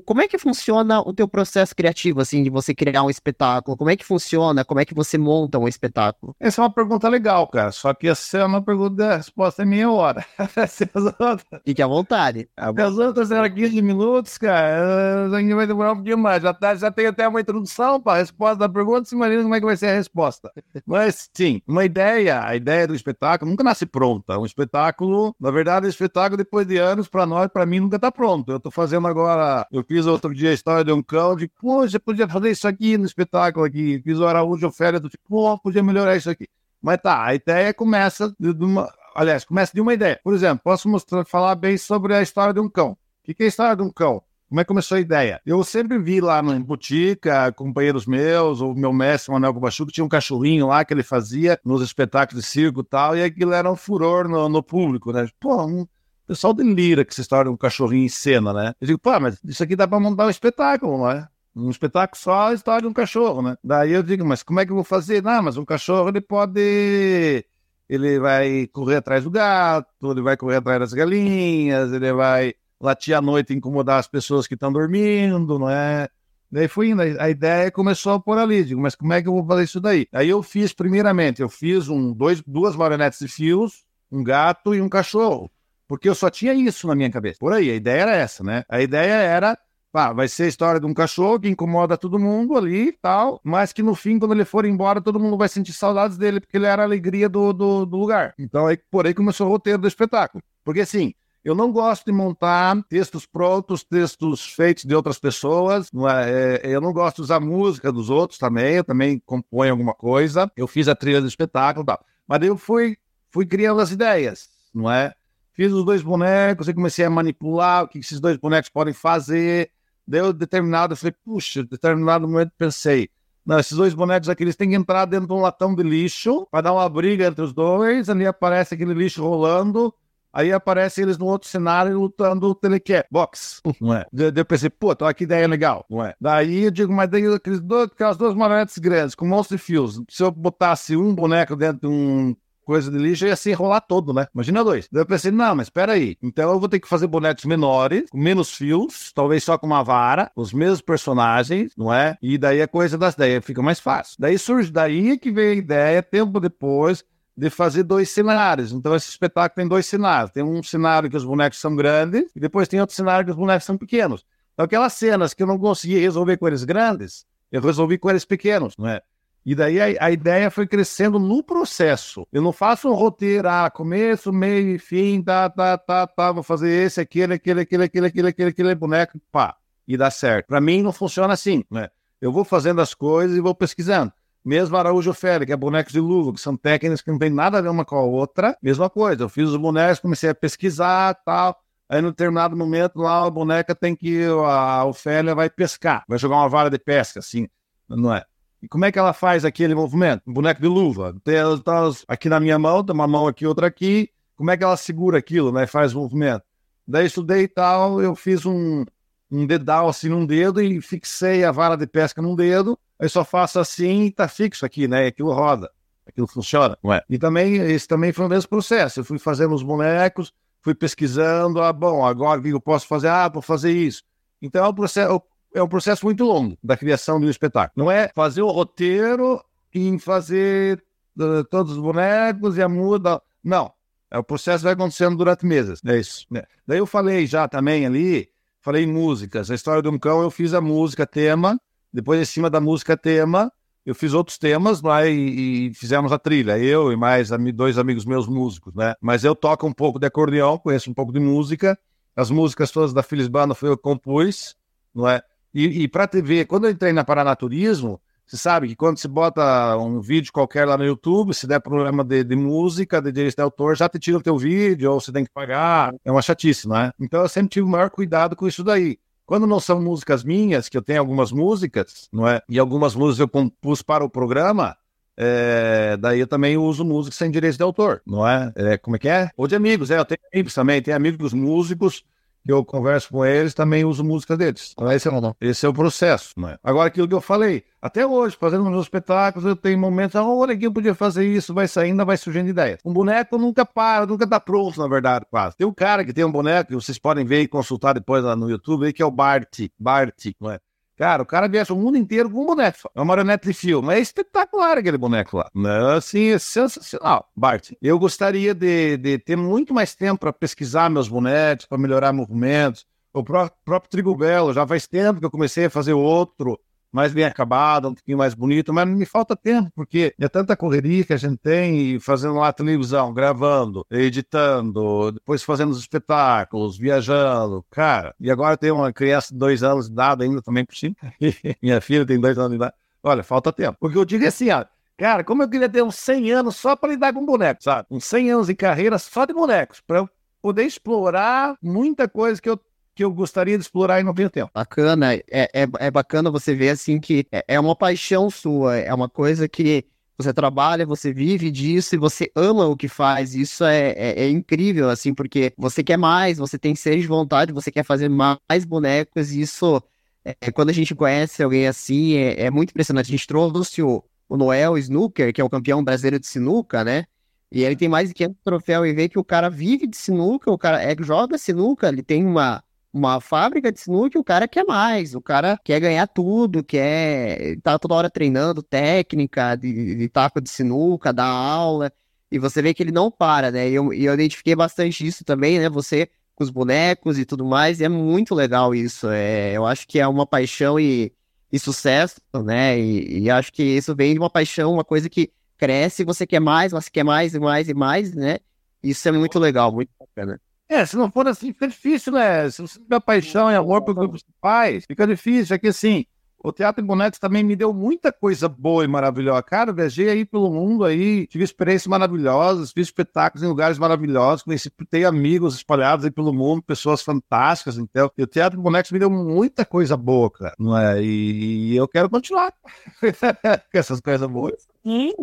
como é que funciona o teu processo criativo, assim, de você criar um espetáculo? Como é que funciona? Como é que você monta um espetáculo?
Essa é uma pergunta legal, cara. Só que essa é uma pergunta, a resposta é meia hora.
Fique à vontade.
As outras eram 15 minutos, cara. Ainda vai demorar um pouquinho mais. Já, tá, já tem até uma introdução para a resposta da pergunta. Se imagina como é que vai ser a resposta. Mas, sim, uma ideia, a ideia do espetáculo nunca nasce pronta. Um espetáculo, na verdade, o espetáculo, depois de anos, para nós, para mim, nunca está pronto. Eu estou fazendo agora eu fiz outro dia a história de um cão, de, pô, você podia fazer isso aqui no espetáculo aqui. Fiz o Araújo Ofélia, do tipo, pô, podia melhorar isso aqui. Mas tá, a ideia começa de uma. Aliás, começa de uma ideia. Por exemplo, posso mostrar, falar bem sobre a história de um cão. O que, que é a história de um cão? Como é que começou a ideia? Eu sempre vi lá no Botica, companheiros meus, o meu mestre Manuel Kubachuco, tinha um cachorrinho lá que ele fazia nos espetáculos de circo e tal, e aquilo era um furor no, no público, né? Pô, um, o pessoal delira que essa história um cachorrinho em cena, né? Eu digo, pô, mas isso aqui dá para montar um espetáculo, não é? Um espetáculo só a história de um cachorro, né? Daí eu digo, mas como é que eu vou fazer? Não, mas um cachorro ele pode. Ele vai correr atrás do gato, ele vai correr atrás das galinhas, ele vai latir à noite e incomodar as pessoas que estão dormindo, não é? Daí fui indo, a ideia começou por ali, digo, mas como é que eu vou fazer isso daí? Aí eu fiz, primeiramente, eu fiz um, dois, duas marionetes de fios, um gato e um cachorro. Porque eu só tinha isso na minha cabeça. Por aí, a ideia era essa, né? A ideia era ah, vai ser a história de um cachorro que incomoda todo mundo ali e tal, mas que no fim, quando ele for embora, todo mundo vai sentir saudades dele, porque ele era a alegria do, do, do lugar. Então, aí, por aí começou o roteiro do espetáculo. Porque, assim, eu não gosto de montar textos prontos, textos feitos de outras pessoas. Não é? é eu não gosto de usar música dos outros também. Eu também componho alguma coisa. Eu fiz a trilha do espetáculo e tal. Mas eu fui, fui criando as ideias, não é? Fiz os dois bonecos e comecei a manipular o que esses dois bonecos podem fazer. Deu determinado, eu falei, puxa, determinado momento pensei, não, esses dois bonecos aqui, eles têm que entrar dentro de um latão de lixo para dar uma briga entre os dois, ali aparece aquele lixo rolando, aí aparece eles no outro cenário lutando telequê, box, não é? Daí eu pensei, pô, então aqui ideia legal, não é? Daí eu digo, mas daí aqueles dois, aquelas duas marionetes grandes, com monstro de fios, se eu botasse um boneco dentro de um coisa de lixo ia se enrolar todo, né? Imagina dois. Daí eu pensei, não, mas espera aí. Então eu vou ter que fazer bonecos menores, com menos fios, talvez só com uma vara, os mesmos personagens, não é? E daí a coisa das ideias fica mais fácil. Daí surge daí que veio a ideia, tempo depois, de fazer dois cenários. Então, esse espetáculo tem dois cenários. Tem um cenário que os bonecos são grandes, e depois tem outro cenário que os bonecos são pequenos. Então, aquelas cenas que eu não conseguia resolver com eles grandes, eu resolvi com eles pequenos, não é? E daí a, a, ideia foi crescendo no processo. Eu não faço um roteiro, ah, começo, meio e fim, tá, tá, tá, tá, vou fazer esse, aquele, aquele, aquele, aquele, aquele, aquele, aquele boneco, pá, e dá certo. Para mim não funciona assim, né? Eu vou fazendo as coisas e vou pesquisando. Mesmo Araújo Félix, que é bonecos de luva, que são técnicas que não tem nada a ver uma com a outra, mesma coisa. Eu fiz os bonecos, comecei a pesquisar tal. Aí, no determinado momento, lá a boneca tem que. A Ofélia vai pescar, vai jogar uma vara de pesca, assim, não é? E como é que ela faz aquele movimento? Boneco de luva. Tem, tá aqui na minha mão, tem uma mão aqui, outra aqui. Como é que ela segura aquilo, né? Faz o movimento. Daí estudei e tal, eu fiz um, um dedal assim num dedo e fixei a vara de pesca num dedo, aí só faço assim e tá fixo aqui, né? E aquilo roda, aquilo funciona. Ué. E também, esse também foi o mesmo processo. Eu fui fazendo os bonecos, fui pesquisando, ah, bom, agora o que eu posso fazer? Ah, vou fazer isso. Então é um processo, é um processo muito longo da criação do espetáculo. Não é fazer o roteiro e fazer uh, todos os bonecos e a muda. Não. É, o processo vai acontecendo durante meses. É isso. Né? Daí eu falei já também ali, falei em músicas. A história do um cão, eu fiz a música tema. Depois, em cima da música tema, eu fiz outros temas lá e, e, fizemos a trilha. Eu e mais dois amigos meus músicos, né? Mas eu toco um pouco de acordeão, conheço um pouco de música. As músicas todas da Filisbana foi eu que compus, não é? E, e para TV, quando eu entrei na Paranaturismo, você sabe que quando você bota um vídeo qualquer lá no YouTube, se der problema de, de música, de direito de autor, já te tira o teu vídeo, ou você tem que pagar. É uma chatice, não é? Então eu sempre tive o maior cuidado com isso daí. Quando não são músicas minhas, que eu tenho algumas músicas, não é? E algumas músicas eu compus para o programa, é, daí eu também uso músicas sem direitos de autor, não é? é? Como é que é? Ou de amigos, é, eu tenho amigos também, tenho amigos músicos que eu converso com eles, também uso música deles. Então, esse, é, esse é o processo. Né? Agora, aquilo que eu falei, até hoje, fazendo meus espetáculos, eu tenho momentos, ah, olha aqui, eu podia fazer isso, vai saindo, vai surgindo ideias. Um boneco nunca para, nunca tá pronto, na verdade, quase. Tem um cara que tem um boneco, que vocês podem ver e consultar depois lá no YouTube, que é o Bart, Bart, não é? Cara, o cara viaja o mundo inteiro com um boneco. É uma marionete de filme. É espetacular aquele boneco lá. Não, assim, é sensacional. Bart, eu gostaria de, de ter muito mais tempo para pesquisar meus bonecos, para melhorar movimentos. O pró próprio Trigo Belo, já faz tempo que eu comecei a fazer outro mais bem acabado, um pouquinho mais bonito, mas me falta tempo, porque é tanta correria que a gente tem, fazendo lá televisão, gravando, editando, depois fazendo os espetáculos, viajando, cara. E agora tem uma criança de dois anos de idade ainda também por cima. Minha filha tem dois anos de idade. Olha, falta tempo. Porque eu digo assim, ó, cara, como eu queria ter uns 100 anos só para lidar com bonecos, sabe? Uns 100 anos de carreira só de bonecos, para eu poder explorar muita coisa que eu que eu gostaria de explorar e não tenho tempo.
Bacana, é, é, é bacana você ver assim que é, é uma paixão sua, é uma coisa que você trabalha, você vive disso e você ama o que faz. Isso é, é, é, incrível, assim, porque você quer mais, você tem sede de vontade, você quer fazer mais bonecos. E isso, é, é, quando a gente conhece alguém assim, é, é muito impressionante. A gente trouxe o, o Noel Snooker, que é o campeão brasileiro de sinuca, né? E ele tem mais de 500 troféus e vê que o cara vive de sinuca, o cara é, joga sinuca, ele tem uma uma fábrica de sinuca, o cara quer mais, o cara quer ganhar tudo, quer tá toda hora treinando técnica de, de taco de sinuca, dar aula, e você vê que ele não para, né? E eu, eu identifiquei bastante isso também, né? Você com os bonecos e tudo mais, e é muito legal isso. É, eu acho que é uma paixão e, e sucesso, né? E, e acho que isso vem de uma paixão, uma coisa que cresce, você quer mais, você quer mais e mais e mais, né? Isso é muito legal, muito bacana.
É, se não for assim, fica difícil, né? Se você tiver paixão e amor pelo que você faz, fica difícil. É que assim, o Teatro em Bonecos também me deu muita coisa boa e maravilhosa. Cara, viajei aí pelo mundo aí, tive experiências maravilhosas, fiz espetáculos em lugares maravilhosos, conheci, tenho amigos espalhados aí pelo mundo, pessoas fantásticas, então. E o Teatro em Bonecos me deu muita coisa boa, cara, não é? E, e eu quero continuar com essas coisas boas. Sim.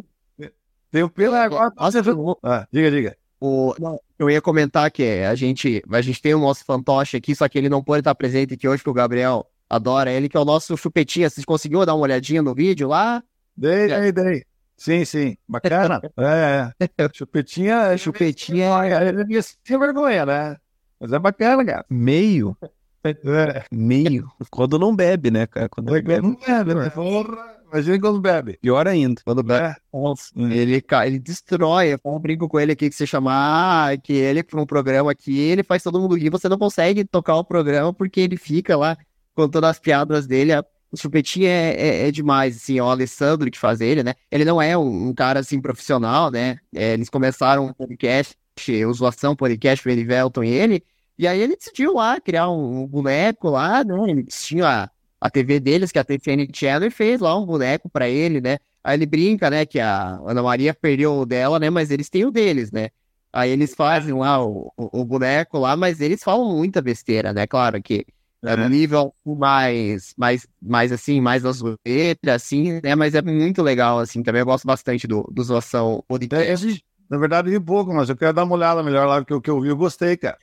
Tenho pena agora. Nossa, ah, diga, diga.
O, eu ia comentar que a gente, a gente tem o nosso fantoche aqui, só que ele não pode estar presente aqui hoje, que o Gabriel adora ele, que é o nosso chupetinha. Vocês conseguiu dar uma olhadinha no vídeo lá?
Dei, dei, dei. Sim, sim. Bacana. é, é. Chupetinha, chupetinha, ele sem vergonha, né? Mas é bacana, cara.
Meio. É. Meio. Quando não bebe, né, cara? Quando
não bebe, não bebe, né? Porra. Imagina quando bebe.
Pior ainda.
Quando bebe. É. Ele, ele destrói. Eu brinco com ele aqui que você chamar ah, que ele para um programa aqui, ele faz todo mundo rir. Você não consegue tocar o programa porque ele fica lá contando as piadas dele. O chupetinho é, é, é, demais, assim, é o Alessandro que faz ele, né? Ele não é um, um cara, assim, profissional, né? É, eles começaram um podcast, o Zoação Podcast, o Elivelton e ele, e aí ele decidiu lá criar um, um boneco lá, né? Eles tinham a, TV deles, que é a TFN Channel, fez lá um boneco para ele, né? Aí ele brinca, né, que a Ana Maria perdeu o dela, né? Mas eles têm o deles, né? Aí eles fazem lá o, o, o boneco lá, mas eles falam muita besteira, né? Claro que é no nível mais, mais, mais assim, mais das letras, assim, né? Mas é muito legal, assim, também eu gosto bastante do, do Zoação
Podcast. Na verdade, vi pouco, mas eu quero dar uma olhada melhor lá, porque o que eu vi eu gostei, cara.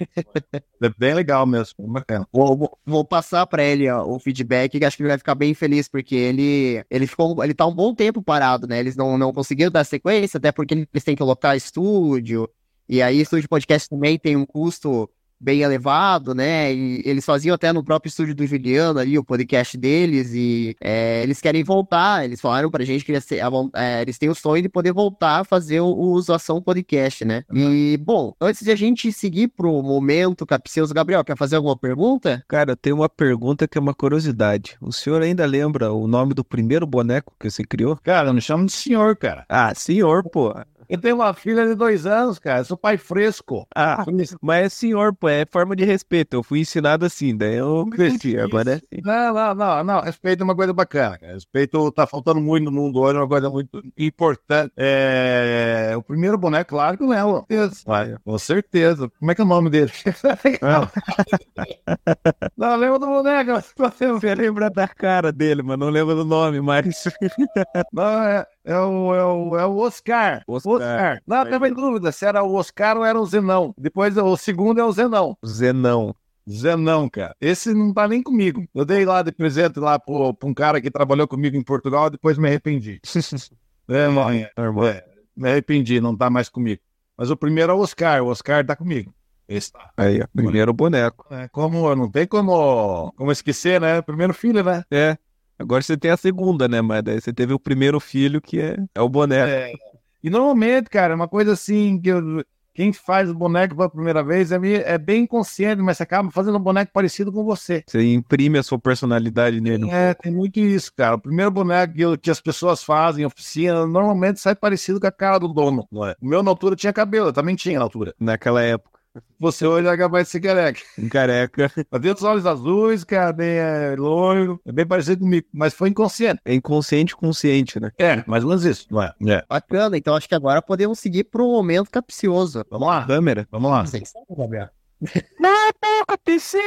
é bem legal mesmo, bacana.
Vou, vou, passar para ele ó, o feedback, que acho que ele vai ficar bem feliz, porque ele, ele ficou, ele tá um bom tempo parado, né? Eles não, não conseguiram dar sequência, até porque eles têm que locar estúdio, e aí estúdio podcast também tem um custo bem elevado, né? E eles faziam até no próprio estúdio do Juliano ali o podcast deles e é, eles querem voltar. Eles falaram pra gente que eles, é, eles têm o sonho de poder voltar a fazer o, o Usação Podcast, né? E, bom, antes de a gente seguir pro momento capcioso, Gabriel, quer fazer alguma pergunta?
Cara, tem uma pergunta que é uma curiosidade. O senhor ainda lembra o nome do primeiro boneco que você criou?
Cara, eu me chamo de senhor, cara.
Ah, senhor, pô.
Eu tenho uma filha de dois anos, cara. sou pai fresco.
Ah, mas é senhor, pô, é forma de respeito. Eu fui ensinado assim, daí eu cresci, agora é assim.
Não, não, não, não. Respeito é uma coisa bacana, cara. Respeito tá faltando muito no mundo hoje, é uma coisa muito importante. É... O primeiro boneco, claro que lembro. Vai, com certeza. Como é que é o nome dele? não, lembro do boneco.
Você lembra da cara dele, mas não lembro do nome, mas...
não, é... É o, é o, é o Oscar.
Oscar. Oscar.
Não, tava em dúvida se era o Oscar ou era o Zenão. Depois o segundo é o Zenão.
Zenão.
Zenão, cara. Esse não tá nem comigo. Eu dei lá de presente lá pro, pra um cara que trabalhou comigo em Portugal e depois me arrependi. é, mãe. É, me arrependi, não tá mais comigo. Mas o primeiro é o Oscar. O Oscar tá comigo.
Esse tá. Aí, primeiro boneco.
É, como, não tem como, como esquecer, né? Primeiro filho, né?
É. Agora você tem a segunda, né? Mas daí você teve o primeiro filho, que é, é o boneco. É.
E normalmente, cara, uma coisa assim que eu, quem faz o boneco pela primeira vez é, é bem consciente, mas você acaba fazendo um boneco parecido com você.
Você imprime a sua personalidade nele.
É, tem muito isso, cara. O primeiro boneco que, eu, que as pessoas fazem em oficina normalmente sai parecido com a cara do dono. Não é? O meu na altura tinha cabelo, eu também tinha na altura.
Naquela época.
Você hoje é ser careca.
Careca.
Mas tem os olhos azuis, cara, bem é, loiro, é bem parecido comigo, mas foi inconsciente.
É inconsciente consciente, né?
É, mais ou menos isso, não é? é.
Bacana, então acho que agora podemos seguir pro momento capcioso.
Vamos lá.
Câmera.
Vamos lá.
Momento capcioso!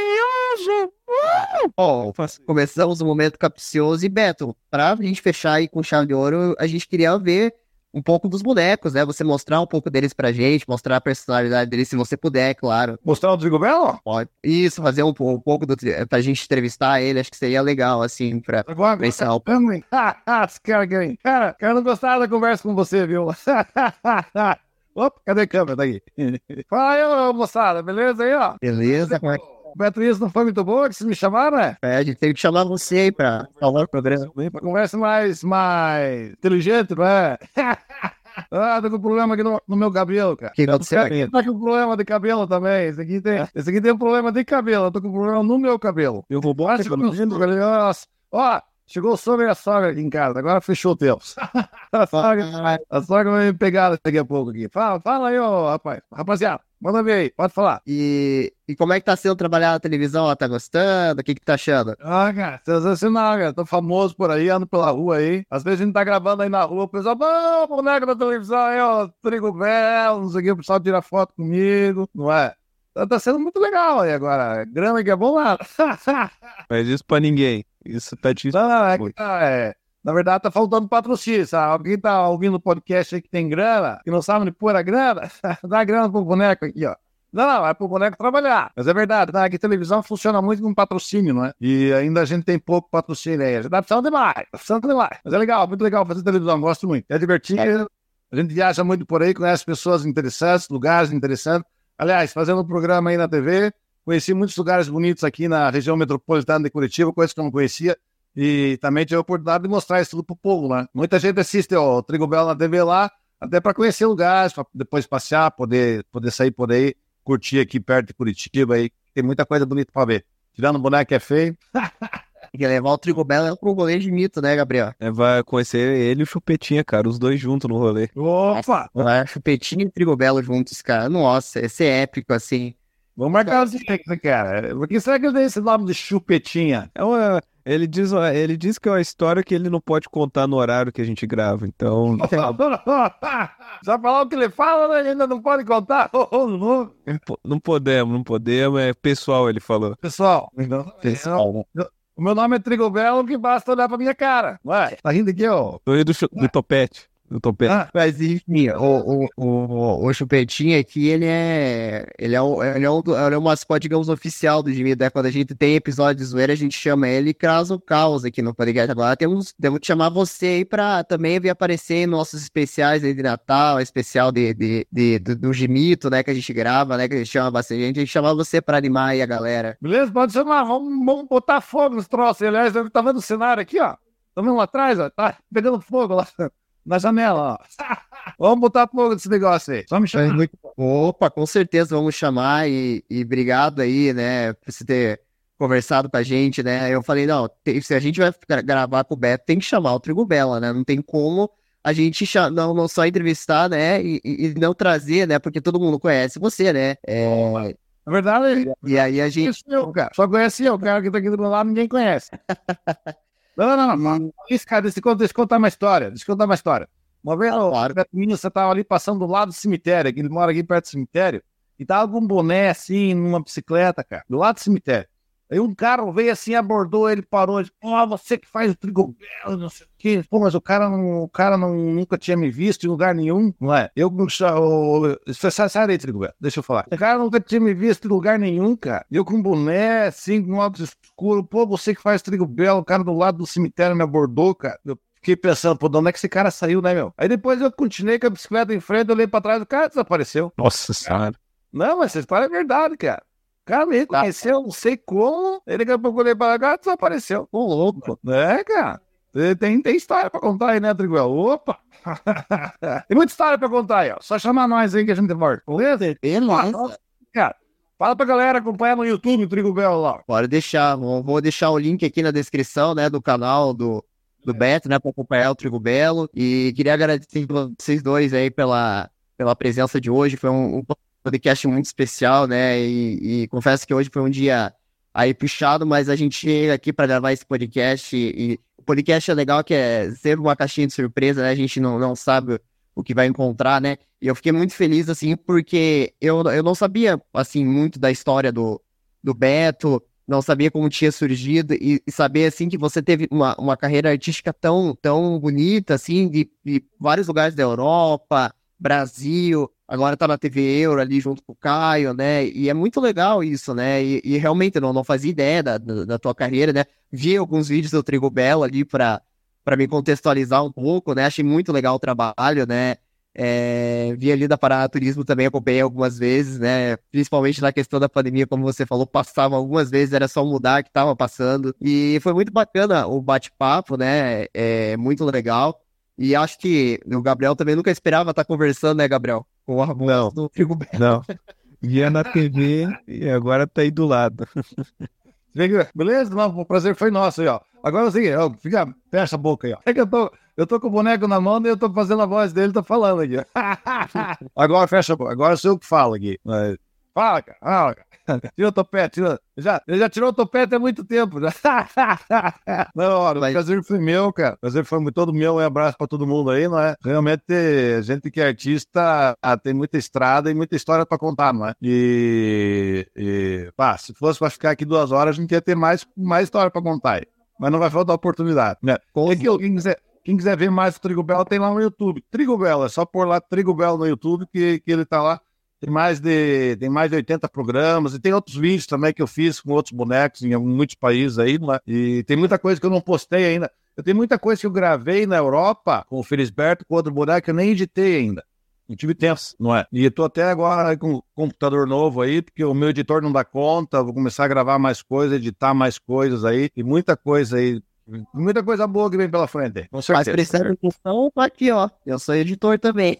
Ó, começamos o momento capcioso e Beto, pra gente fechar aí com chave de ouro, a gente queria ver um pouco dos bonecos, né? Você mostrar um pouco deles pra gente, mostrar a personalidade deles, se você puder, é claro.
Mostrar o Rodrigo Belo?
Pode. Isso, fazer um, um pouco do, pra gente entrevistar ele, acho que seria legal, assim, pra
Agora, pensar o... Ah, esse cara, cara, cara, não gostava da conversa com você, viu? Opa, cadê a câmera? Daí. Fala aí, moçada, beleza aí, ó?
Beleza, como é que...
Beatriz não foi muito boa que vocês me chamaram, né?
É, a gente teve que chamar você aí pra falar o programa.
Uma conversa mais, mais inteligente, não é? Ah, tô com problema aqui no, no meu cabelo, cara.
Que aconteceu aqui?
Tá com problema de cabelo também. Esse aqui tem, esse aqui tem um problema de cabelo. Eu tô com problema no meu cabelo.
Eu vou botar
Ó, chegou o sogro e a sogra aqui em casa. Agora fechou o tempo. a, sogra, a sogra vai me pegar daqui a pouco aqui. Fala, fala aí, ô, rapaz. Rapaziada. Manda ver aí, pode falar.
E, e como é que tá sendo trabalhar na televisão? Ó, tá gostando? O que que tá achando?
Ah, cara, sensacional, cara. Tô famoso por aí, ando pela rua aí. Às vezes a gente tá gravando aí na rua, o pessoal, pô, boneco da televisão aí, ó, trigo velho, não sei o que, o pessoal tira foto comigo, não é? Tá, tá sendo muito legal aí agora. Grana que é bom lá.
Mas isso pra ninguém. Isso tá te.
Não, não, é que tá, é. Na verdade, tá faltando patrocínio, sabe? Alguém tá ouvindo o podcast aí que tem grana, que não sabe onde pôr a grana, dá grana pro boneco aqui, ó. Não, não, é pro boneco trabalhar. Mas é verdade, né? Aqui televisão funciona muito com patrocínio, não é? E ainda a gente tem pouco patrocínio aí. A gente tá precisando demais, tá precisando demais. Mas é legal, muito legal fazer televisão, gosto muito. É divertido. A gente viaja muito por aí, conhece pessoas interessantes, lugares interessantes. Aliás, fazendo um programa aí na TV, conheci muitos lugares bonitos aqui na região metropolitana de Curitiba, coisas que eu não conhecia. E também tive a oportunidade de mostrar isso tudo pro povo lá. Muita gente assiste o Trigo Belo na TV lá, até para conhecer lugares, para depois passear, poder, poder sair por aí, curtir aqui perto de Curitiba aí. Tem muita coisa bonita para ver. Tirando o boneco que é feio.
Tem que levar o Trigobelo pro rolê de mito, né, Gabriel?
É, vai conhecer ele e o Chupetinha, cara, os dois juntos no rolê.
Opa!
Vai, Chupetinha e Trigobelo juntos, cara. Nossa, esse é épico, assim.
Vamos marcar os direitos, cara. Por que será que ele tem esse nome de Chupetinha?
É uma... Ele diz, ele diz que é uma história que ele não pode contar no horário que a gente grava, então.
Só falar o que ele fala, né? ele ainda não pode contar.
não, não podemos, não podemos. É pessoal, ele falou.
Pessoal, então, pessoal. O meu nome é Trigobelo, que basta olhar pra minha cara. Ué, tá rindo aqui, ó.
Tô rindo do, do topete. Do Topete.
Ah, mas enfim, o, o, o, o Chupetinho aqui, ele é. Ele é, o, ele é, um, ele é o mascote, digamos, oficial do Jimmy, né? Quando a gente tem episódio de zoeira, a gente chama ele e crasa o caos aqui no podcast. Agora temos, temos que chamar você aí pra também vir aparecer em nossos especiais aí de Natal, especial de, de, de, do, do Gimito, né? Que a gente grava, né? Que a gente chama bastante gente. A gente chama você pra animar aí a galera.
Beleza? Pode chamar, vamos, vamos botar fogo nos troços. Aliás, eu tava no cenário aqui, ó. Tá vendo lá atrás, ó? Tá pegando fogo lá na janela, ó. Vamos botar fogo nesse negócio aí. Só me chamar.
Opa, com certeza vamos chamar e, e obrigado aí, né, por você ter conversado com a gente, né? Eu falei, não, tem, se a gente vai gravar com o Beto, tem que chamar o Trigo Bela, né? Não tem como a gente não, não só entrevistar, né, e, e, não trazer, né, porque todo mundo conhece você, né? É...
Na verdade,
e aí a gente.
Eu, cara. Só conhece eu, o cara que tá aqui do meu lado, ninguém conhece. Não, não, não. não. Isso, cara, deixa eu, contar, uma história. Deixa eu contar uma história. Uma vez, claro. menino, você tava ali passando do lado do cemitério, ele mora aqui perto do cemitério, e tava com um boné assim, numa bicicleta, cara, do lado do cemitério. Aí um cara veio assim, abordou ele, parou, disse, oh, você que faz o trigobelo, não sei o quê. Pô, mas o cara, não, o cara não, nunca tinha me visto em lugar nenhum, não é? Eu não sai, sai daí, trigobelo, deixa eu falar. O cara nunca tinha me visto em lugar nenhum, cara. Eu com boné, assim, com óculos escuro. Pô, você que faz trigobelo, o cara do lado do cemitério me abordou, cara. Eu fiquei pensando, pô, de onde é que esse cara saiu, né, meu? Aí depois eu continuei com a bicicleta em frente, eu olhei pra trás, o cara desapareceu.
Nossa senhora.
Não, mas essa história é verdade, cara cara me reconheceu, não sei como. Ele daqui a pouco olhei cá desapareceu. Ô, louco. É, cara. Tem, tem história pra contar aí, né, Triguel? Opa! tem muita história pra contar aí, ó. Só chamar nós aí que a gente volta. Beleza?
Beleza.
Cara, fala pra galera acompanhar no YouTube o Trigo Belo lá.
Pode deixar. Vou deixar o link aqui na descrição, né, do canal do, do é. Beto, né, pra acompanhar o Trigo Belo. E queria agradecer vocês dois aí pela, pela presença de hoje. Foi um, um podcast muito especial, né? E, e, confesso que hoje foi um dia aí puxado, mas a gente chega aqui para gravar esse podcast e, e, o podcast é legal que é sempre uma caixinha de surpresa, né? A gente não, não sabe o que vai encontrar, né? E eu fiquei muito feliz, assim, porque eu, eu não sabia, assim, muito da história do, do Beto, não sabia como tinha surgido e, e, saber, assim, que você teve uma, uma carreira artística tão, tão bonita, assim, de, de vários lugares da Europa, Brasil, agora tá na TV Euro ali junto com o Caio, né? E é muito legal isso, né? E, e realmente não, não fazia ideia da, da, tua carreira, né? Vi alguns vídeos do Trigo Belo ali para me contextualizar um pouco, né? Achei muito legal o trabalho, né? É, vi ali da Parada Turismo também, acompanhei algumas vezes, né? Principalmente na questão da pandemia, como você falou, passava algumas vezes, era só mudar que tava passando. E foi muito bacana o bate-papo, né? É muito legal. E acho que o Gabriel também nunca esperava estar conversando, né, Gabriel?
Com o Armando não, do Frigo Não. Via na TV e agora tá aí do lado.
Beleza? Não, o prazer foi nosso aí, ó. Agora assim, ó, fica, fecha a boca aí, ó. É que eu tô, eu tô com o boneco na mão e eu tô fazendo a voz dele, tô falando aqui. agora fecha a boca, agora sou eu que falo aqui. Fala, cara, fala, cara. tira o topete, tira. Já, ele já tirou o topete há muito tempo. Já. não, olha, Mas... o prazer foi meu, cara. O prazer foi todo meu. Um abraço pra todo mundo aí, não é? Realmente, a gente que é artista ah, tem muita estrada e muita história pra contar, não é? E, e pá, se fosse pra ficar aqui duas horas, a gente ia ter mais, mais história pra contar aí. Mas não vai faltar oportunidade, né? É que, quem, quiser, quem quiser ver mais o Trigo Belo, tem lá no YouTube. Trigo Belo, é só pôr lá Trigo Belo no YouTube que, que ele tá lá tem mais de tem mais de 80 programas e tem outros vídeos também que eu fiz com outros bonecos em muitos países aí, né? E tem muita coisa que eu não postei ainda. Eu tenho muita coisa que eu gravei na Europa com o Felisberto, com outro boneco que eu nem editei ainda. Não tive tempo, não é? E tô até agora com um computador novo aí, porque o meu editor não dá conta, vou começar a gravar mais coisas, editar mais coisas aí, e muita coisa aí Muita coisa boa que vem pela frente.
Com certeza. Mas precisando de atenção, tá aqui, ó. Eu sou editor também.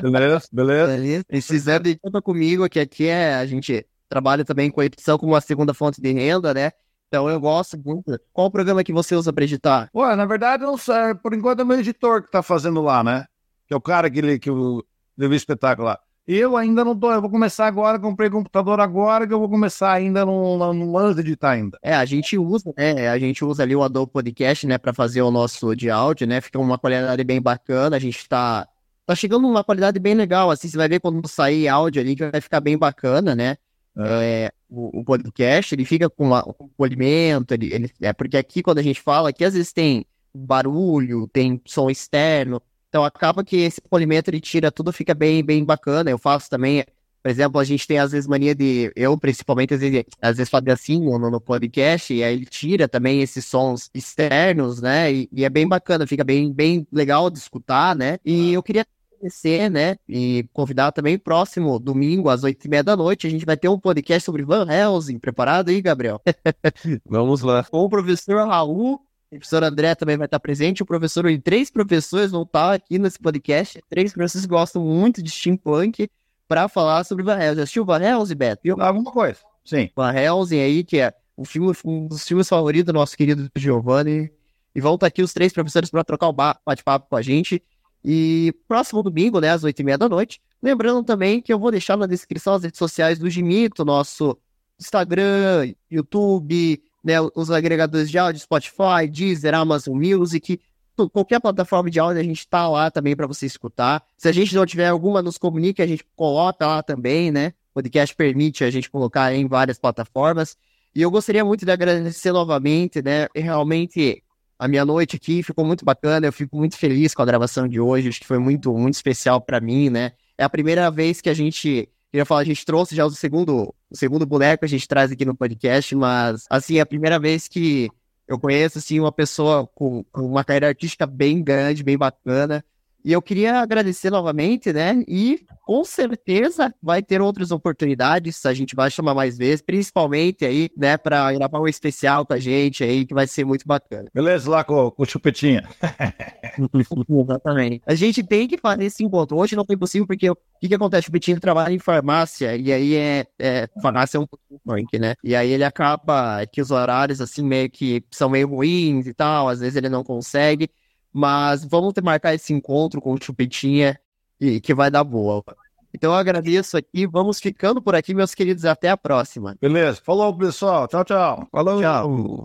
Beleza, beleza. beleza.
Precisando de conta comigo, que aqui é, a gente trabalha também com edição como uma segunda fonte de renda, né? Então eu gosto muito. Qual o programa que você usa para editar?
Ué, na verdade, não sei. Por enquanto é o meu editor que tá fazendo lá, né? Que é o cara que, que eu deu o espetáculo lá. Eu ainda não tô, eu vou começar agora, comprei computador agora que eu vou começar ainda no, no, no lance de editar ainda.
É, a gente usa, né, a gente usa ali o Adobe Podcast, né, para fazer o nosso de áudio, né, fica uma qualidade bem bacana, a gente tá, tá chegando numa qualidade bem legal, assim, você vai ver quando sair áudio ali que vai ficar bem bacana, né, é. É, o, o, podcast, ele fica com, com polimento, ele, ele, é porque aqui quando a gente fala, aqui às vezes tem barulho, tem som externo, Então acaba que esse polimento ele tira tudo, fica bem, bem bacana. Eu faço também, por exemplo, a gente tem às vezes mania de, eu principalmente, às vezes, às vezes fazer assim no, no podcast, e aí ele tira também esses sons externos, né? E, e, é bem bacana, fica bem, bem legal de escutar, né? E eu queria agradecer, né? E convidar também próximo domingo, às oito e meia da noite, a gente vai ter um podcast sobre Van Helsing. Preparado aí, Gabriel?
Vamos lá.
Com o professor Raul o professor André também vai estar presente. O professor e três professores vão estar aqui nesse podcast. Três professores gostam muito de steampunk para falar sobre Van Helsing. Assistiu Van Helsing, Beto?
Viu? Alguma coisa, sim.
Van Helsing aí, que é o filme, um dos filmes favoritos do nosso querido Giovanni. E vão estar aqui os três professores para trocar o bate-papo com a gente. E próximo domingo, né, às oito e meia da noite. Lembrando também que eu vou deixar na descrição as redes sociais do Gimito, nosso Instagram, YouTube, né, os agregadores de áudio, Spotify, Deezer, Amazon Music, qualquer plataforma de áudio a gente está lá também para você escutar. Se a gente não tiver alguma, nos comunique, a gente coloca lá também, né? O podcast permite a gente colocar em várias plataformas. E eu gostaria muito de agradecer novamente, né? Realmente a minha noite aqui ficou muito bacana, eu fico muito feliz com a gravação de hoje, acho que foi muito, muito especial para mim, né? É a primeira vez que a gente Queria falar, a gente trouxe já o segundo, o segundo boneco, a gente traz aqui no podcast, mas, assim, é a primeira vez que eu conheço, assim, uma pessoa com, com uma carreira artística bem grande, bem bacana, e eu queria agradecer novamente, né? E com certeza vai ter outras oportunidades, a gente vai chamar mais vezes, principalmente aí, né, para gravar um especial com a gente aí, que vai ser muito bacana.
Beleza, lá com, com o Chupetinha.
Exatamente. A gente tem que fazer esse encontro. Hoje não foi possível, porque o que, que acontece? O Chupetinho trabalha em farmácia, e aí é, é farmácia é um pouco punk, né? E aí ele acaba que os horários, assim, meio que são meio ruins e tal, às vezes ele não consegue. Mas vamos ter marcar esse encontro com o Chupetinha e que vai dar boa. Então eu agradeço aqui, vamos ficando por aqui, meus queridos, até a próxima.
Beleza, falou pessoal, tchau, tchau.
Falou. Tchau.